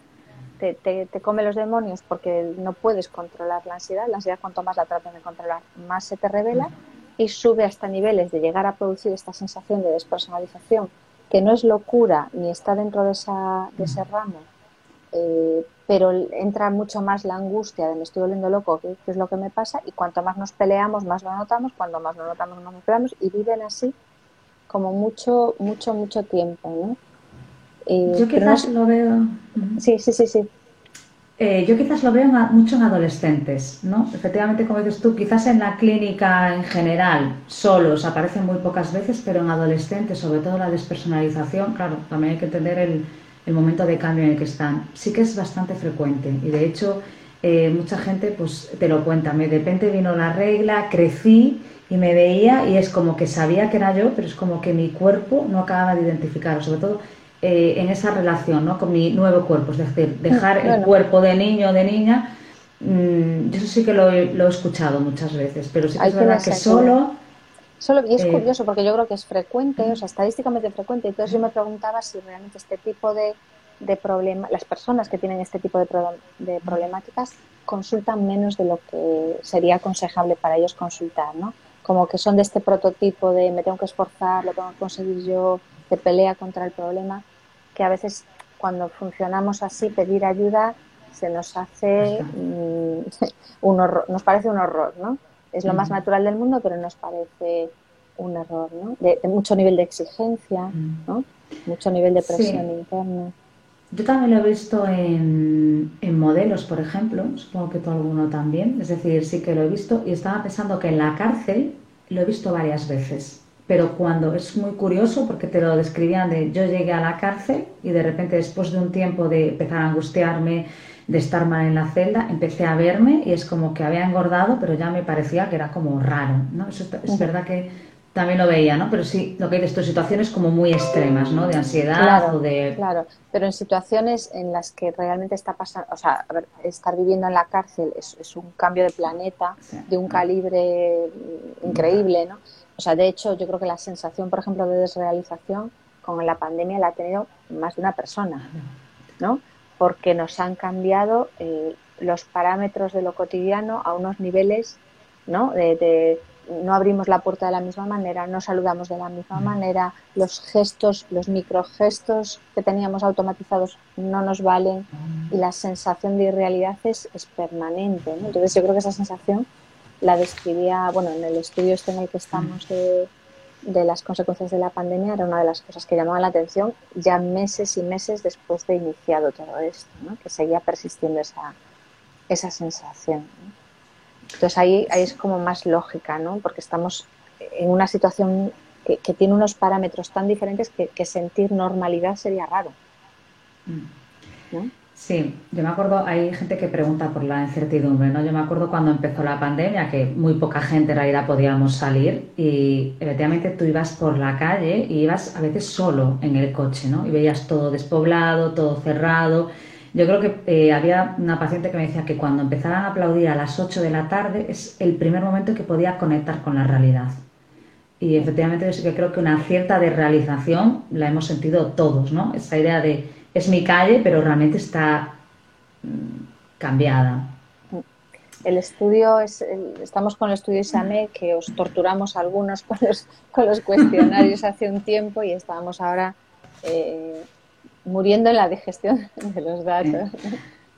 te, te, come los demonios porque no puedes controlar la ansiedad. La ansiedad, cuanto más la traten de controlar, más se te revela y sube hasta niveles de llegar a producir esta sensación de despersonalización, que no es locura ni está dentro de, esa, de ese ramo, eh, pero entra mucho más la angustia de me estoy volviendo loco, ¿qué, es lo que me pasa? Y cuanto más nos peleamos, más lo notamos, cuando más lo notamos, más nos peleamos, y viven así como mucho, mucho, mucho tiempo, ¿no? Yo quizás lo veo. Sí, sí, sí, sí. Eh, yo quizás lo veo mucho en adolescentes, ¿no? Efectivamente, como dices tú, quizás en la clínica en general solos aparecen muy pocas veces, pero en adolescentes, sobre todo la despersonalización, claro, también hay que entender el, momento de cambio en el que están. Sí que es bastante frecuente y de hecho eh, mucha gente pues te lo cuenta, de repente vino la regla, crecí y me veía y es como que sabía que era yo, pero es como que mi cuerpo no acababa de identificar, sobre todo eh, en esa relación ¿no? con mi nuevo cuerpo, es decir, dejar el cuerpo de niño o de niña. Mm, yo sí que lo he, lo he, escuchado muchas veces, pero sí que es verdad que solo... Solo, y es eh, curioso porque yo creo que es frecuente, o sea, estadísticamente frecuente. Entonces yo me preguntaba si realmente este tipo de, de problemas, las personas que tienen este tipo de, de problemáticas consultan menos de lo que sería aconsejable para ellos consultar, ¿no? Como que son de este prototipo de me tengo que esforzar, lo tengo que conseguir yo, de pelea contra el problema, que a veces cuando funcionamos así, pedir ayuda se nos hace mm, un horror, nos parece un horror, ¿no? Es lo más natural del mundo, pero nos parece un error, ¿no? De, mucho nivel de exigencia, ¿no? Mucho nivel de presión interna. Yo también lo he visto en, en, modelos, por ejemplo, supongo que tú alguno también, es decir, sí que lo he visto y estaba pensando que en la cárcel lo he visto varias veces pero cuando es muy curioso porque te lo describían de yo llegué a la cárcel y de repente después de un tiempo de empezar a angustiarme, de estar mal en la celda, empecé a verme y es como que había engordado, pero ya me parecía que era como raro, ¿no? Eso es verdad que también lo veía, ¿no? Pero sí, lo que hay de estas situaciones como muy extremas, ¿no? De ansiedad o de... Claro, pero en situaciones en las que realmente está pasando, o sea, estar viviendo en la cárcel es, es un cambio de planeta de un calibre increíble, ¿no? O sea, de hecho, yo creo que la sensación, por ejemplo, de desrealización con la pandemia la ha tenido más de una persona, ¿no? porque nos han cambiado eh, los parámetros de lo cotidiano a unos niveles, ¿no? De, no abrimos la puerta de la misma manera, no saludamos de la misma manera, los gestos, los microgestos que teníamos automatizados no nos valen y la sensación de irrealidad es, es permanente. Entonces yo creo que esa sensación la describía, bueno, en el estudio este en el que estamos de, de las consecuencias de la pandemia era una de las cosas que llamaba la atención ya meses y meses después de iniciado todo esto, ¿no? que seguía persistiendo esa, esa sensación. Entonces ahí, ahí es como más lógica, ¿no? porque estamos en una situación que, que tiene unos parámetros tan diferentes que, que, sentir normalidad sería raro. ¿no? Sí, yo me acuerdo, hay gente que pregunta por la incertidumbre, ¿no? Yo me acuerdo cuando empezó la pandemia, que muy poca gente en realidad podíamos salir y efectivamente tú ibas por la calle y ibas a veces solo en el coche, ¿no? Y veías todo despoblado, todo cerrado. Yo creo que eh, había una paciente que me decía que cuando empezaran a aplaudir a las 8 de la tarde es el primer momento en que podía conectar con la realidad. Y efectivamente yo sí que creo que una cierta desrealización la hemos sentido todos, ¿no? Esa idea de es mi calle, pero realmente está mm, cambiada. El estudio es, estamos con el estudio ISAME que os torturamos algunos con los, con los cuestionarios hace un tiempo y estábamos ahora eh, muriendo en la digestión de los datos.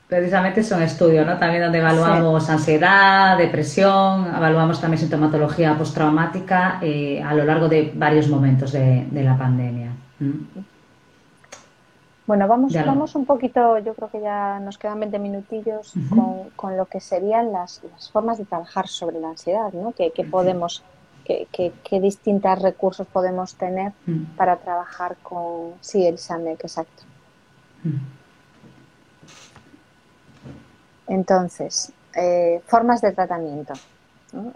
Precisamente es un estudio, ¿no? También donde evaluamos ansiedad, depresión, evaluamos también sintomatología postraumática eh, a lo largo de varios momentos de, la pandemia. Bueno, vamos, vamos un poquito, yo creo que ya nos quedan 20 minutillos con, lo que serían las, formas de trabajar sobre la ansiedad, ¿no? ¿Qué, podemos, qué, distintos recursos podemos tener para trabajar con, sí, el SAMEC, exacto. Entonces, eh, formas de tratamiento.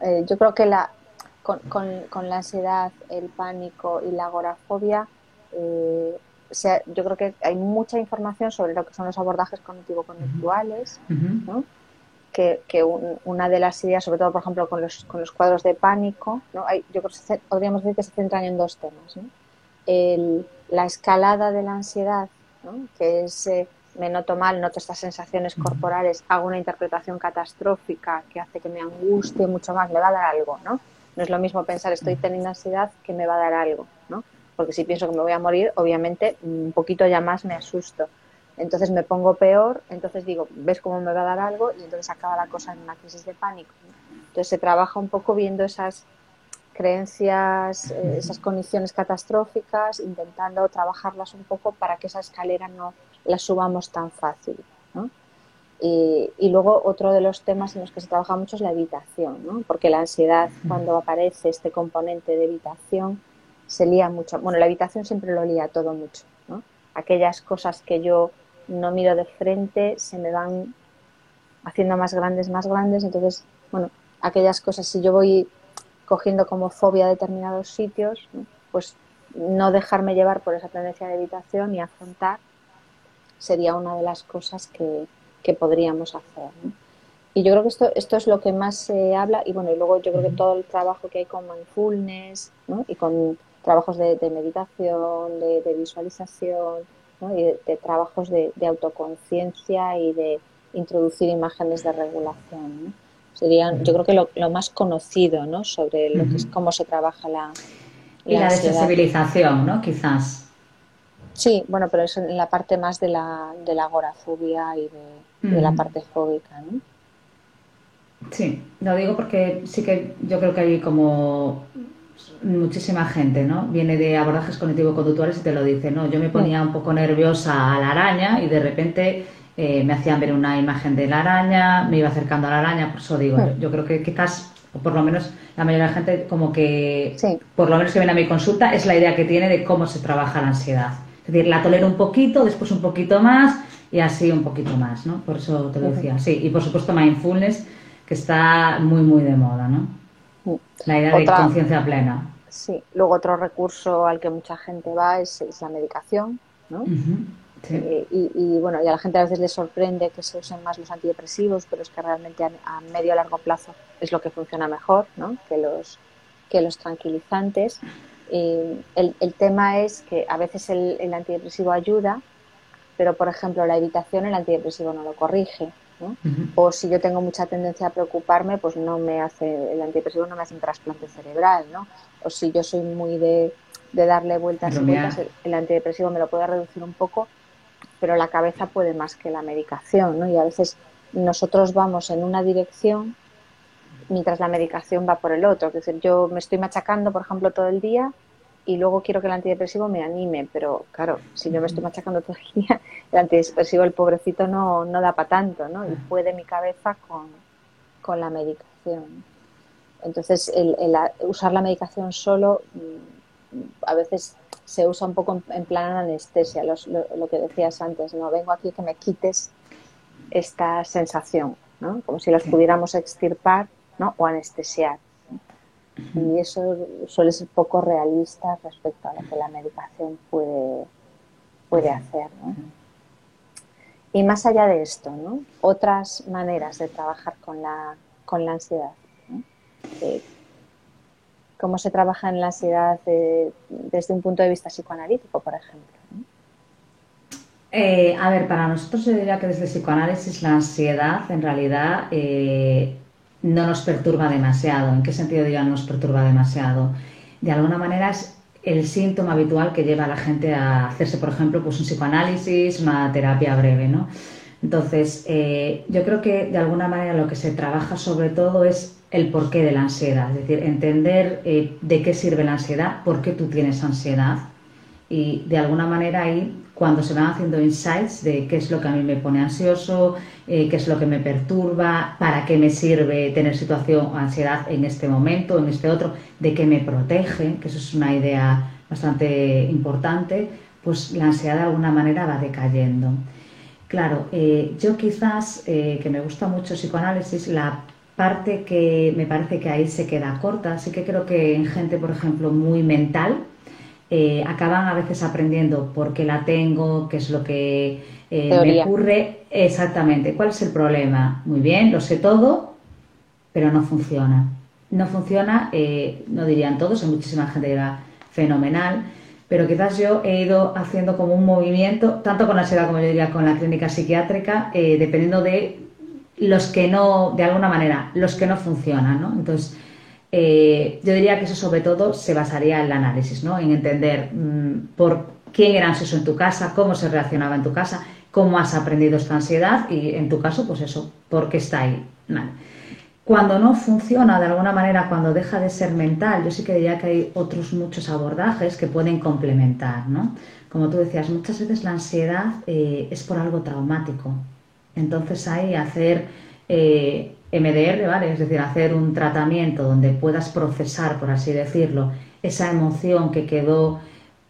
Eh, yo creo que la, con, con, la ansiedad, el pánico y la agorafobia, eh, yo creo que hay mucha información sobre lo que son los abordajes cognitivo-conductuales, que, una de las ideas, sobre todo, por ejemplo, con los, con los cuadros de pánico, ¿no? Hay, yo creo que podríamos decir que se centran en dos temas. la escalada de la ansiedad, que es eh, me noto mal, noto estas sensaciones corporales, hago una interpretación catastrófica que hace que me angustie mucho más, me va a dar algo, ¿no? No es lo mismo pensar estoy teniendo ansiedad que me va a dar algo, ¿no? Porque si pienso que me voy a morir, obviamente un poquito ya más me asusto. Entonces me pongo peor, entonces digo, ves cómo me va a dar algo y entonces acaba la cosa en una crisis de pánico. Entonces se trabaja un poco viendo esas creencias, eh, esas condiciones catastróficas, intentando trabajarlas un poco para que esa escalera no la subamos tan fácil. Y, y, luego otro de los temas en los que se trabaja mucho es la evitación, ¿no? porque la ansiedad, cuando aparece este componente de evitación, se lía mucho. Bueno, la habitación siempre lo lía todo mucho, ¿no? Aquellas cosas que yo no miro de frente se me van haciendo más grandes, más grandes. Entonces, bueno, aquellas cosas, si yo voy cogiendo como fobia a determinados sitios, pues no dejarme llevar por esa tendencia de evitación y afrontar sería una de las cosas que, que podríamos hacer. Y yo creo que esto, esto es lo que más se habla y bueno, y luego yo creo que todo el trabajo que hay con mindfulness ¿no? y con trabajos de, meditación, de, visualización y de, trabajos de, autoconciencia y de introducir imágenes de regulación. Serían, yo creo que lo, más conocido ¿no? sobre lo que es cómo se trabaja la, y la desensibilización, ¿no? Quizás. Sí, bueno, pero es en la parte más de la, de la agorafobia y de, la parte fóbica, ¿no? Sí, lo digo porque sí que yo creo que hay como muchísima gente, ¿no? Viene de abordajes cognitivo-conductuales y te lo dice, ¿no? Yo me ponía un poco nerviosa a la araña y de repente eh, me hacían ver una imagen de la araña, me iba acercando a la araña, por eso digo, yo, creo que quizás, o por lo menos la mayoría de la gente, como que, por lo menos que viene a mi consulta, es la idea que tiene de cómo se trabaja la ansiedad. Es decir, la tolero un poquito, después un poquito más y así un poquito más, ¿no? Por eso te lo decía. Sí, y por supuesto mindfulness, que está muy, muy de moda, ¿no? La idea de conciencia plena. Sí, luego otro recurso al que mucha gente va es, la medicación, ¿no? Eh, y, bueno, y a la gente a veces le sorprende que se usen más los antidepresivos, pero es que realmente a, medio a largo plazo es lo que funciona mejor, ¿no? Que los, que los tranquilizantes. el, el, tema es que a veces el, el antidepresivo ayuda, pero por ejemplo la evitación el antidepresivo no lo corrige. O si yo tengo mucha tendencia a preocuparme, pues no me hace, el antidepresivo no me hace un trasplante cerebral, ¿no? O si yo soy muy de, darle vueltas y vueltas, el, antidepresivo me lo puede reducir un poco, pero la cabeza puede más que la medicación, ¿no? Y a veces nosotros vamos en una dirección mientras la medicación va por el otro. Es decir, yo me estoy machacando, por ejemplo, todo el día y luego quiero que el antidepresivo me anime, pero claro, si yo me estoy machacando todo el día, el antidepresivo, el pobrecito, no, no da para tanto, ¿no? Y puede mi cabeza con, con la medicación. Entonces, el, usar la medicación solo mm, a veces se usa un poco en, plan anestesia, lo, lo, que decías antes, ¿no? Vengo aquí que me quites esta sensación, ¿no? Como si las pudiéramos extirpar, ¿no? O anestesiar. Y eso suele ser poco realista respecto a lo que la medicación puede, puede hacer. Y más allá de esto, ¿no? otras maneras de trabajar con la, con la ansiedad. Eh, ¿Cómo se trabaja en la ansiedad desde un punto de vista psicoanalítico, por ejemplo? Eh, a ver, para nosotros yo diría que desde el psicoanálisis la ansiedad en realidad eh, no nos perturba demasiado. ¿En qué sentido digo no nos perturba demasiado? De alguna manera es el síntoma habitual que lleva a la gente a hacerse, por ejemplo, pues un psicoanálisis, una terapia breve, ¿no? Entonces, eh, yo creo que de alguna manera lo que se trabaja sobre todo es el porqué de la ansiedad, es decir, entender eh, de qué sirve la ansiedad, por qué tú tienes ansiedad y de alguna manera ahí cuando se van haciendo insights de qué es lo que a mí me pone ansioso, eh, qué es lo que me perturba, para qué me sirve tener situación o ansiedad en este momento, en este otro, de qué me protege, que eso es una idea bastante importante, pues la ansiedad de alguna manera va decayendo. Claro, eh, yo quizás, eh, que me gusta mucho psicoanálisis, la parte que me parece que ahí se queda corta, sí que creo que en gente, por ejemplo, muy mental, eh, acaban a veces aprendiendo por qué la tengo, qué es lo que eh, me ocurre exactamente, cuál es el problema. Muy bien, lo sé todo, pero no funciona. No funciona, eh, no dirían todos, hay muchísima gente que era fenomenal, pero quizás yo he ido haciendo como un movimiento, tanto con la SEDA como yo diría con la clínica psiquiátrica, dependiendo de los que no, de alguna manera, los que no funcionan, ¿no? Entonces, eh, yo diría que eso sobre todo se basaría en el análisis, ¿no? en entender mm, por quién era ansioso en tu casa, cómo se reaccionaba en tu casa, cómo has aprendido esta ansiedad y en tu caso, pues eso, por qué está ahí. Cuando no funciona de alguna manera, cuando deja de ser mental, yo sí que diría que hay otros muchos abordajes que pueden complementar. ¿no? Como tú decías, muchas veces la ansiedad eh, es por algo traumático. Entonces hay hacer eh, MDR, ¿vale? Es decir, hacer un tratamiento donde puedas procesar, por así decirlo, esa emoción que quedó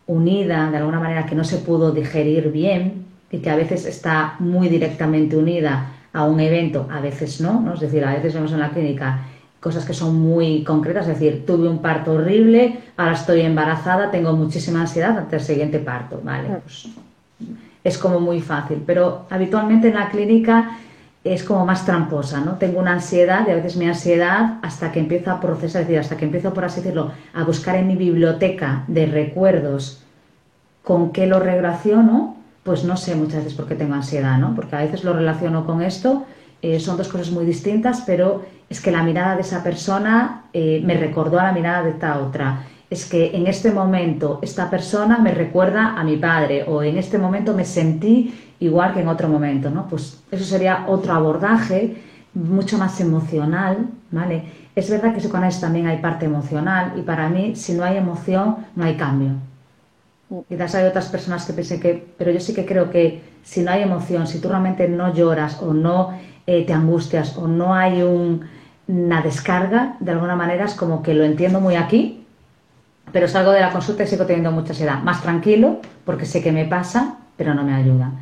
unida de alguna manera que no se pudo digerir bien y que a veces está muy directamente unida a un evento, a veces no, ¿no? Es decir, a veces vemos en la clínica cosas que son muy concretas, es decir, tuve un parto horrible, ahora estoy embarazada, tengo muchísima ansiedad ante el siguiente parto, ¿vale? Pues es como muy fácil, pero habitualmente en la clínica es como más tramposa, ¿no? Tengo una ansiedad y a veces mi ansiedad hasta que empiezo a procesar, es decir, hasta que empiezo, por así decirlo, a buscar en mi biblioteca de recuerdos con qué lo relaciono, pues no sé muchas veces por qué tengo ansiedad, ¿no? Porque a veces lo relaciono con esto, eh, son dos cosas muy distintas, pero es que la mirada de esa persona eh, me recordó a la mirada de esta otra. Es que en este momento esta persona me recuerda a mi padre o en este momento me sentí igual que en otro momento, ¿no? Pues eso sería otro abordaje mucho más emocional, ¿vale? Es verdad que con eso también hay parte emocional y para mí si no hay emoción no hay cambio. Quizás hay otras personas que piensen que, pero yo sí que creo que si no hay emoción, si tú realmente no lloras o no eh, te angustias o no hay una descarga, de alguna manera es como que lo entiendo muy aquí, pero salgo de la consulta y sigo teniendo mucha ansiedad. Más tranquilo, porque sé que me pasa, pero no me ayuda.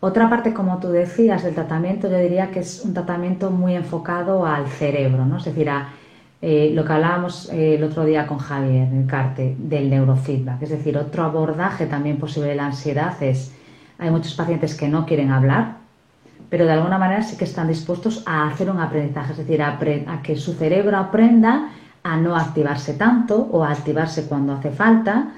Otra parte, como tú decías, del tratamiento, yo diría que es un tratamiento muy enfocado al cerebro, ¿no? Es decir, a eh, lo que hablábamos eh, el otro día con Javier, el CARTE, del neurofeedback. Es decir, otro abordaje también posible de la ansiedad es, hay muchos pacientes que no quieren hablar, pero de alguna manera sí que están dispuestos a hacer un aprendizaje, es decir, a que su cerebro aprenda a no activarse tanto o a activarse cuando hace falta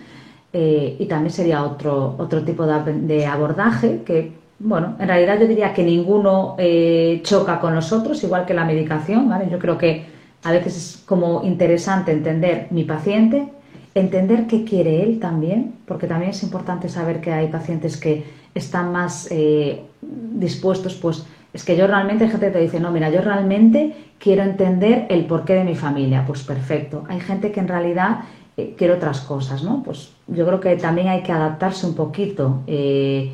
eh, y también sería otro, otro tipo de, abordaje que, bueno, en realidad yo diría que ninguno eh, choca con los otros, igual que la medicación, ¿vale? Yo creo que a veces es como interesante entender mi paciente, entender qué quiere él también, porque también es importante saber que hay pacientes que están más eh, dispuestos, pues es que yo realmente, hay gente que te dice, no, mira, yo realmente quiero entender el porqué de mi familia, pues perfecto. Hay gente que en realidad eh, quiere otras cosas, ¿no? Pues yo creo que también hay que adaptarse un poquito eh,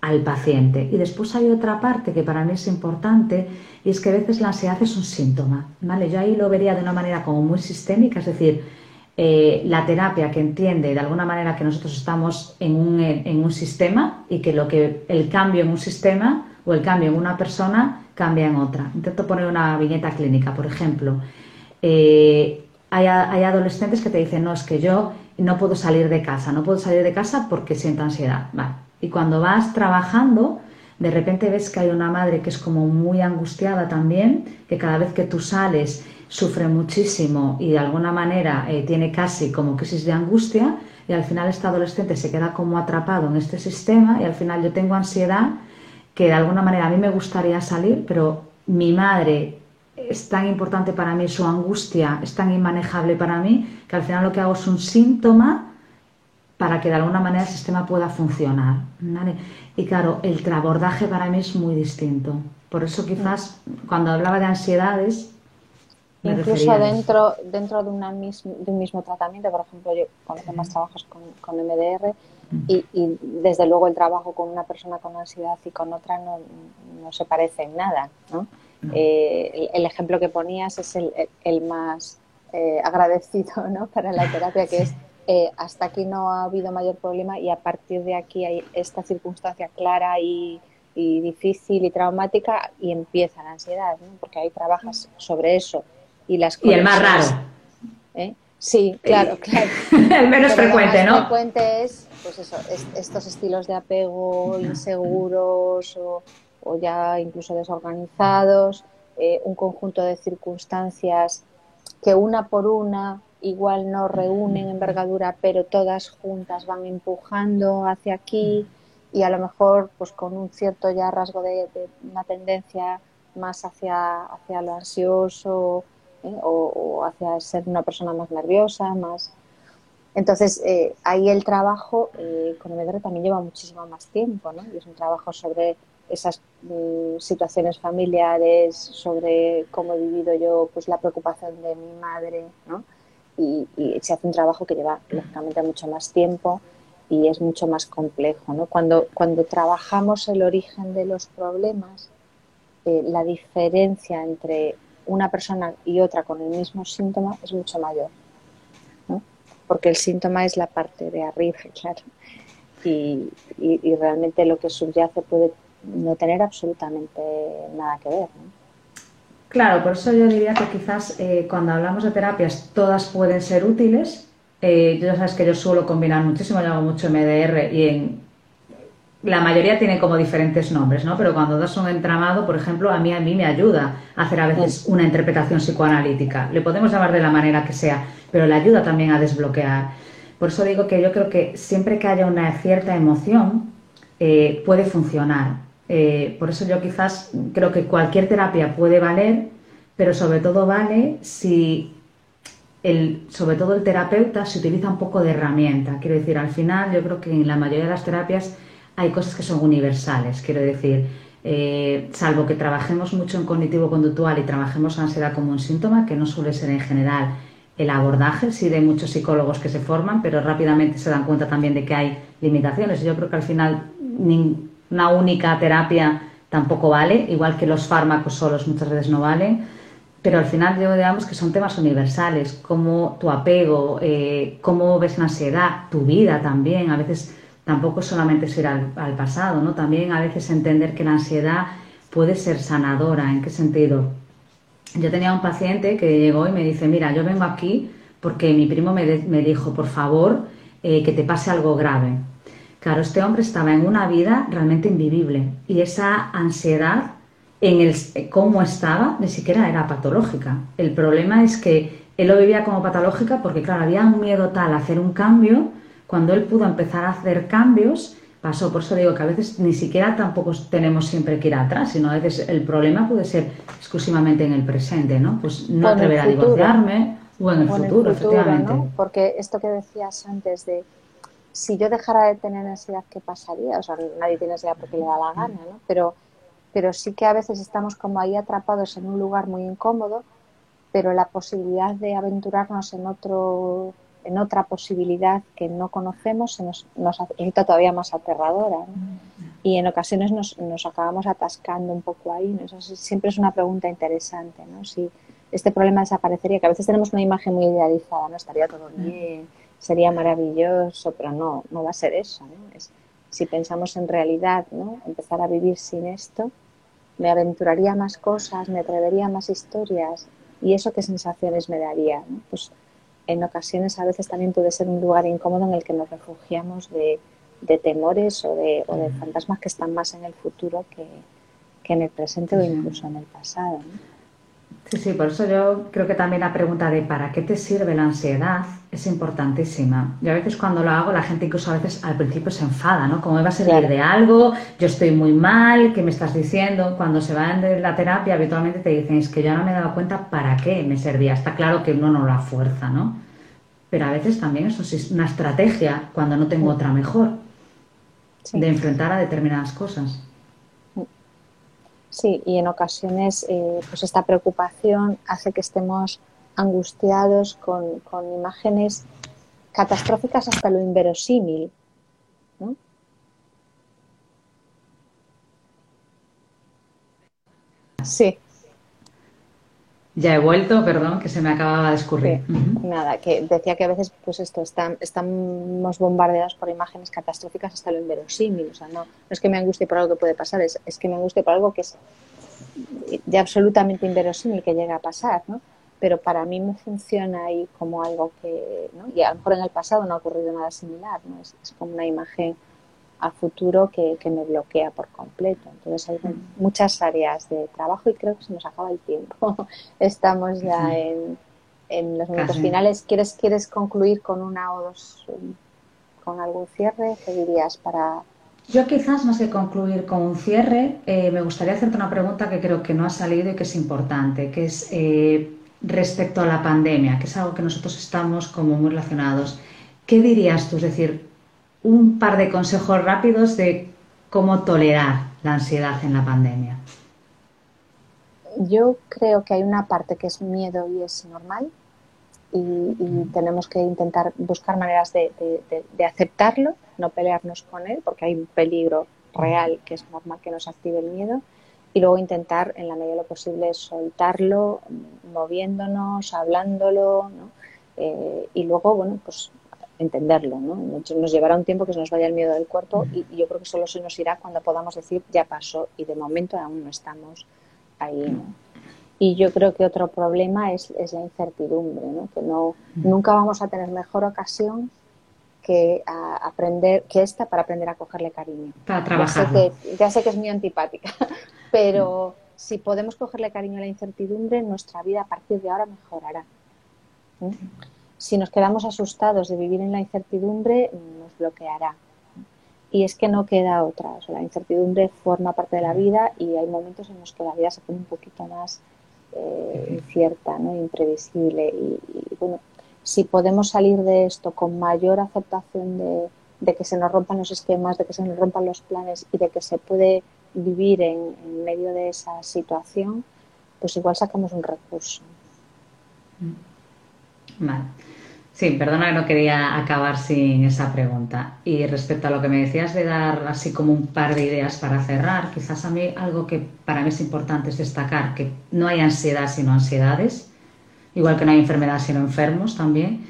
al paciente. Y después hay otra parte que para mí es importante y es que a veces la ansiedad es un síntoma, ¿vale? Yo ahí lo vería de una manera como muy sistémica, es decir, eh, la terapia que entiende de alguna manera que nosotros estamos en un, en un sistema y que lo que el cambio en un sistema o el cambio en una persona cambia en otra. Intento poner una viñeta clínica, por ejemplo. Eh, hay, adolescentes que te dicen, no, es que yo no puedo salir de casa, no puedo salir de casa porque siento ansiedad. Y cuando vas trabajando, de repente ves que hay una madre que es como muy angustiada también, que cada vez que tú sales sufre muchísimo y de alguna manera eh, tiene casi como crisis de angustia y al final este adolescente se queda como atrapado en este sistema y al final yo tengo ansiedad que de alguna manera a mí me gustaría salir, pero mi madre es tan importante para mí, su angustia es tan inmanejable para mí, que al final lo que hago es un síntoma para que de alguna manera el sistema pueda funcionar. Y claro, el abordaje para mí es muy distinto. Por eso quizás cuando hablaba de ansiedades... Incluso dentro, dentro de, una de un mismo tratamiento, por ejemplo, yo cuando más trabajas con, con MDR, y, desde luego el trabajo con una persona con ansiedad y con otra no, no se parece en nada. ¿no? Eh, el, ejemplo que ponías es el, el más eh, agradecido ¿no? para la terapia, que es eh, hasta aquí no ha habido mayor problema y a partir de aquí hay esta circunstancia clara y, y difícil y traumática y empieza la ansiedad, ¿no? porque ahí trabajas sobre eso. Y, las y el más raro. Sí, claro, claro. el menos frecuente, ¿no? frecuente es pues eso, estos estilos de apego inseguros o, ya incluso desorganizados, eh, un conjunto de circunstancias que una por una igual no reúnen envergadura, pero todas juntas van empujando hacia aquí y a lo mejor pues con un cierto ya rasgo de, una tendencia más hacia, hacia lo ansioso ¿eh? o, o, hacia ser una persona más nerviosa, más entonces, eh, ahí el trabajo eh, con MDR también lleva muchísimo más tiempo, ¿no? Y es un trabajo sobre esas mm, situaciones familiares, sobre cómo he vivido yo pues la preocupación de mi madre, ¿no? Y, se hace un trabajo que lleva, lógicamente, mucho más tiempo y es mucho más complejo, ¿no? Cuando, cuando trabajamos el origen de los problemas, eh, la diferencia entre una persona y otra con el mismo síntoma es mucho mayor porque el síntoma es la parte de arriba, claro. Y, realmente lo que subyace puede no tener absolutamente nada que ver. Claro, por eso yo diría que quizás eh, cuando hablamos de terapias todas pueden ser útiles. Eh, ya sabes que yo suelo combinar muchísimo, yo hago mucho MDR y en la mayoría tienen como diferentes nombres, ¿no? Pero cuando das un entramado, por ejemplo, a mí a mí me ayuda a hacer a veces una interpretación psicoanalítica. Le podemos llamar de la manera que sea, pero le ayuda también a desbloquear. Por eso digo que yo creo que siempre que haya una cierta emoción, eh, puede funcionar. Eh, por eso yo quizás creo que cualquier terapia puede valer, pero sobre todo vale si el, sobre todo el terapeuta se utiliza un poco de herramienta. Quiero decir, al final yo creo que en la mayoría de las terapias hay cosas que son universales, quiero decir, eh, salvo que trabajemos mucho en cognitivo conductual y trabajemos ansiedad como un síntoma, que no suele ser en general el abordaje, sí de muchos psicólogos que se forman, pero rápidamente se dan cuenta también de que hay limitaciones. Yo creo que al final una única terapia tampoco vale, igual que los fármacos solos muchas veces no valen, pero al final digamos que son temas universales, como tu apego, eh, cómo ves la ansiedad, tu vida también, a veces tampoco solamente es ir al, pasado, ¿no? También a veces entender que la ansiedad puede ser sanadora. ¿En qué sentido? Yo tenía un paciente que llegó y me dice, mira, yo vengo aquí porque mi primo me, dijo, por favor, eh, que te pase algo grave. Claro, este hombre estaba en una vida realmente invivible y esa ansiedad en el cómo estaba ni siquiera era patológica. El problema es que él lo vivía como patológica porque, claro, había un miedo tal a hacer un cambio cuando él pudo empezar a hacer cambios, pasó. Por eso digo que a veces ni siquiera tampoco tenemos siempre que ir atrás, sino a veces el problema puede ser exclusivamente en el presente, ¿no? Pues no atrever a divorciarme o en el futuro, efectivamente. Porque esto que decías antes de si yo dejara de tener ansiedad, ¿qué pasaría? O sea, nadie tiene ansiedad porque le da la gana, ¿no? Pero, pero sí que a veces estamos como ahí atrapados en un lugar muy incómodo, pero la posibilidad de aventurarnos en otro en otra posibilidad que no conocemos se nos, nos resulta todavía más aterradora. Y en ocasiones nos, nos, acabamos atascando un poco ahí. Eso siempre es una pregunta interesante. ¿no? Si este problema desaparecería, que a veces tenemos una imagen muy idealizada, no estaría todo bien, sería maravilloso, pero no, no va a ser eso. ¿no? Es, si pensamos en realidad, ¿no? empezar a vivir sin esto, me aventuraría más cosas, me atrevería más historias. ¿Y eso qué sensaciones me daría? ¿no? Pues en ocasiones a veces también puede ser un lugar incómodo en el que nos refugiamos de, temores o de, fantasmas que están más en el futuro que, en el presente o incluso en el pasado. Sí, sí, por eso yo creo que también la pregunta de ¿para qué te sirve la ansiedad? es importantísima. Yo a veces cuando lo hago, la gente incluso a veces al principio se enfada, ¿no? Como me va a servir de algo, yo estoy muy mal, ¿qué me estás diciendo? Cuando se van de la terapia, habitualmente te dicen, es que yo no me he dado cuenta para qué me servía. Está claro que uno no la fuerza, ¿no? Pero a veces también eso es una estrategia cuando no tengo otra mejor de enfrentar a determinadas cosas. Sí, y en ocasiones eh, pues esta preocupación hace que estemos angustiados con, con imágenes catastróficas hasta lo inverosímil. ¿no? Sí. Ya he vuelto, perdón, que se me acababa de escurrir. Nada, que decía que a veces, pues esto, estamos bombardeados por imágenes catastróficas hasta lo inverosímil. O sea, no, es que me angustie por algo que puede pasar, es, es que me angustie por algo que es de absolutamente inverosímil que llega a pasar, ¿no? pero para mí me funciona ahí como algo que, ¿no? y a lo mejor en el pasado no ha ocurrido nada similar, ¿no? es, como una imagen a futuro que, me bloquea por completo. Entonces hay muchas áreas de trabajo y creo que se nos acaba el tiempo. Estamos ya en, en los momentos finales. ¿Quieres, ¿Quieres concluir con una o dos, con algún cierre? ¿Qué dirías para, yo quizás más que concluir con un cierre, eh, me gustaría hacerte una pregunta que creo que no ha salido y que es importante, que es eh, respecto a la pandemia, que es algo que nosotros estamos como muy relacionados. ¿Qué dirías tú? Es decir, un par de consejos rápidos de cómo tolerar la ansiedad en la pandemia. Yo creo que hay una parte que es miedo y es normal y, tenemos que intentar buscar maneras de, de, aceptarlo, no pelearnos con él, porque hay un peligro real que es normal que nos active el miedo y luego intentar en la medida de lo posible soltarlo, moviéndonos, hablándolo, ¿no? Eh, y luego, bueno, pues entenderlo, ¿no? Nos llevará un tiempo que se nos vaya el miedo del cuerpo y, yo creo que solo se nos irá cuando podamos decir ya pasó y de momento aún no estamos ahí, Y yo creo que otro problema es, es la incertidumbre, ¿no? Que no, nunca vamos a tener mejor ocasión que a aprender que esta para aprender a cogerle cariño. Para trabajar. Ya sé que, ya sé que es muy antipática, pero si podemos cogerle cariño a la incertidumbre, nuestra vida a partir de ahora mejorará. Si nos quedamos asustados de vivir en la incertidumbre, nos bloqueará. Y es que no queda otra. la incertidumbre forma parte de la vida y hay momentos en los que la vida se pone un poquito más eh, incierta, ¿no? imprevisible. Y, y, bueno, si podemos salir de esto con mayor aceptación de, que se nos rompan los esquemas, de que se nos rompan los planes y de que se puede vivir en, medio de esa situación, pues igual sacamos un recurso. Mm. Vale. Sí, perdona que no quería acabar sin esa pregunta. Y respecto a lo que me decías de dar así como un par de ideas para cerrar, quizás a mí algo que para mí es importante es destacar que no hay ansiedad sino ansiedades igual que no hay enfermedad sino enfermos también.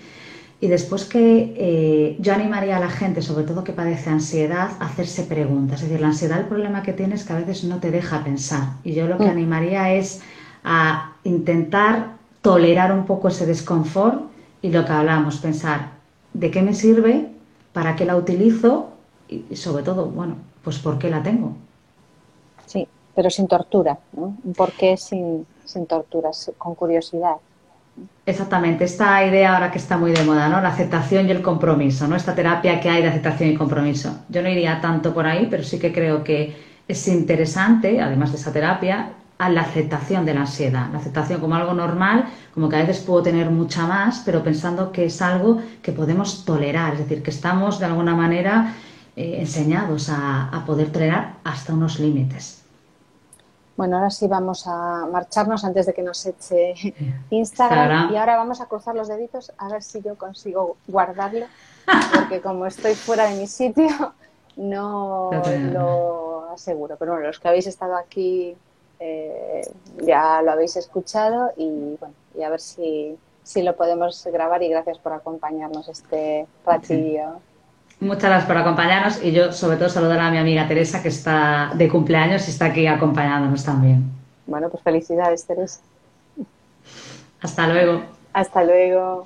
Y después que eh, yo animaría a la gente, sobre todo que padece ansiedad, a hacerse preguntas. Es decir, la ansiedad, el problema que tienes es que a veces no te deja pensar. Y yo lo que mm. animaría es a intentar tolerar un poco ese desconfort y lo que hablamos, pensar de qué me sirve, para qué la utilizo y sobre todo, bueno, pues por qué la tengo. Sí, pero sin tortura, ¿no? ¿Por qué sin, sin torturas? Con curiosidad. Exactamente, esta idea ahora que está muy de moda, ¿no? La aceptación y el compromiso, ¿no? Esta terapia que hay de aceptación y compromiso. Yo no iría tanto por ahí, pero sí que creo que es interesante, además de esa terapia, a la aceptación de la ansiedad, la aceptación como algo normal, como que a veces puedo tener mucha más, pero pensando que es algo que podemos tolerar, es decir, que estamos de alguna manera eh, enseñados a, poder tolerar hasta unos límites. Bueno, ahora sí vamos a marcharnos antes de que nos eche Instagram. Y ahora vamos a cruzar los deditos a ver si yo consigo guardarlo, porque como estoy fuera de mi sitio, no lo aseguro. Pero bueno, los que habéis estado aquí eh, ya lo habéis escuchado y bueno, y a ver si, si lo podemos grabar y gracias por acompañarnos este ratillo. Muchas gracias por acompañarnos y yo sobre todo saludar a mi amiga Teresa que está de cumpleaños y está aquí acompañándonos también. Bueno, pues felicidades Teresa. Hasta luego. Hasta luego.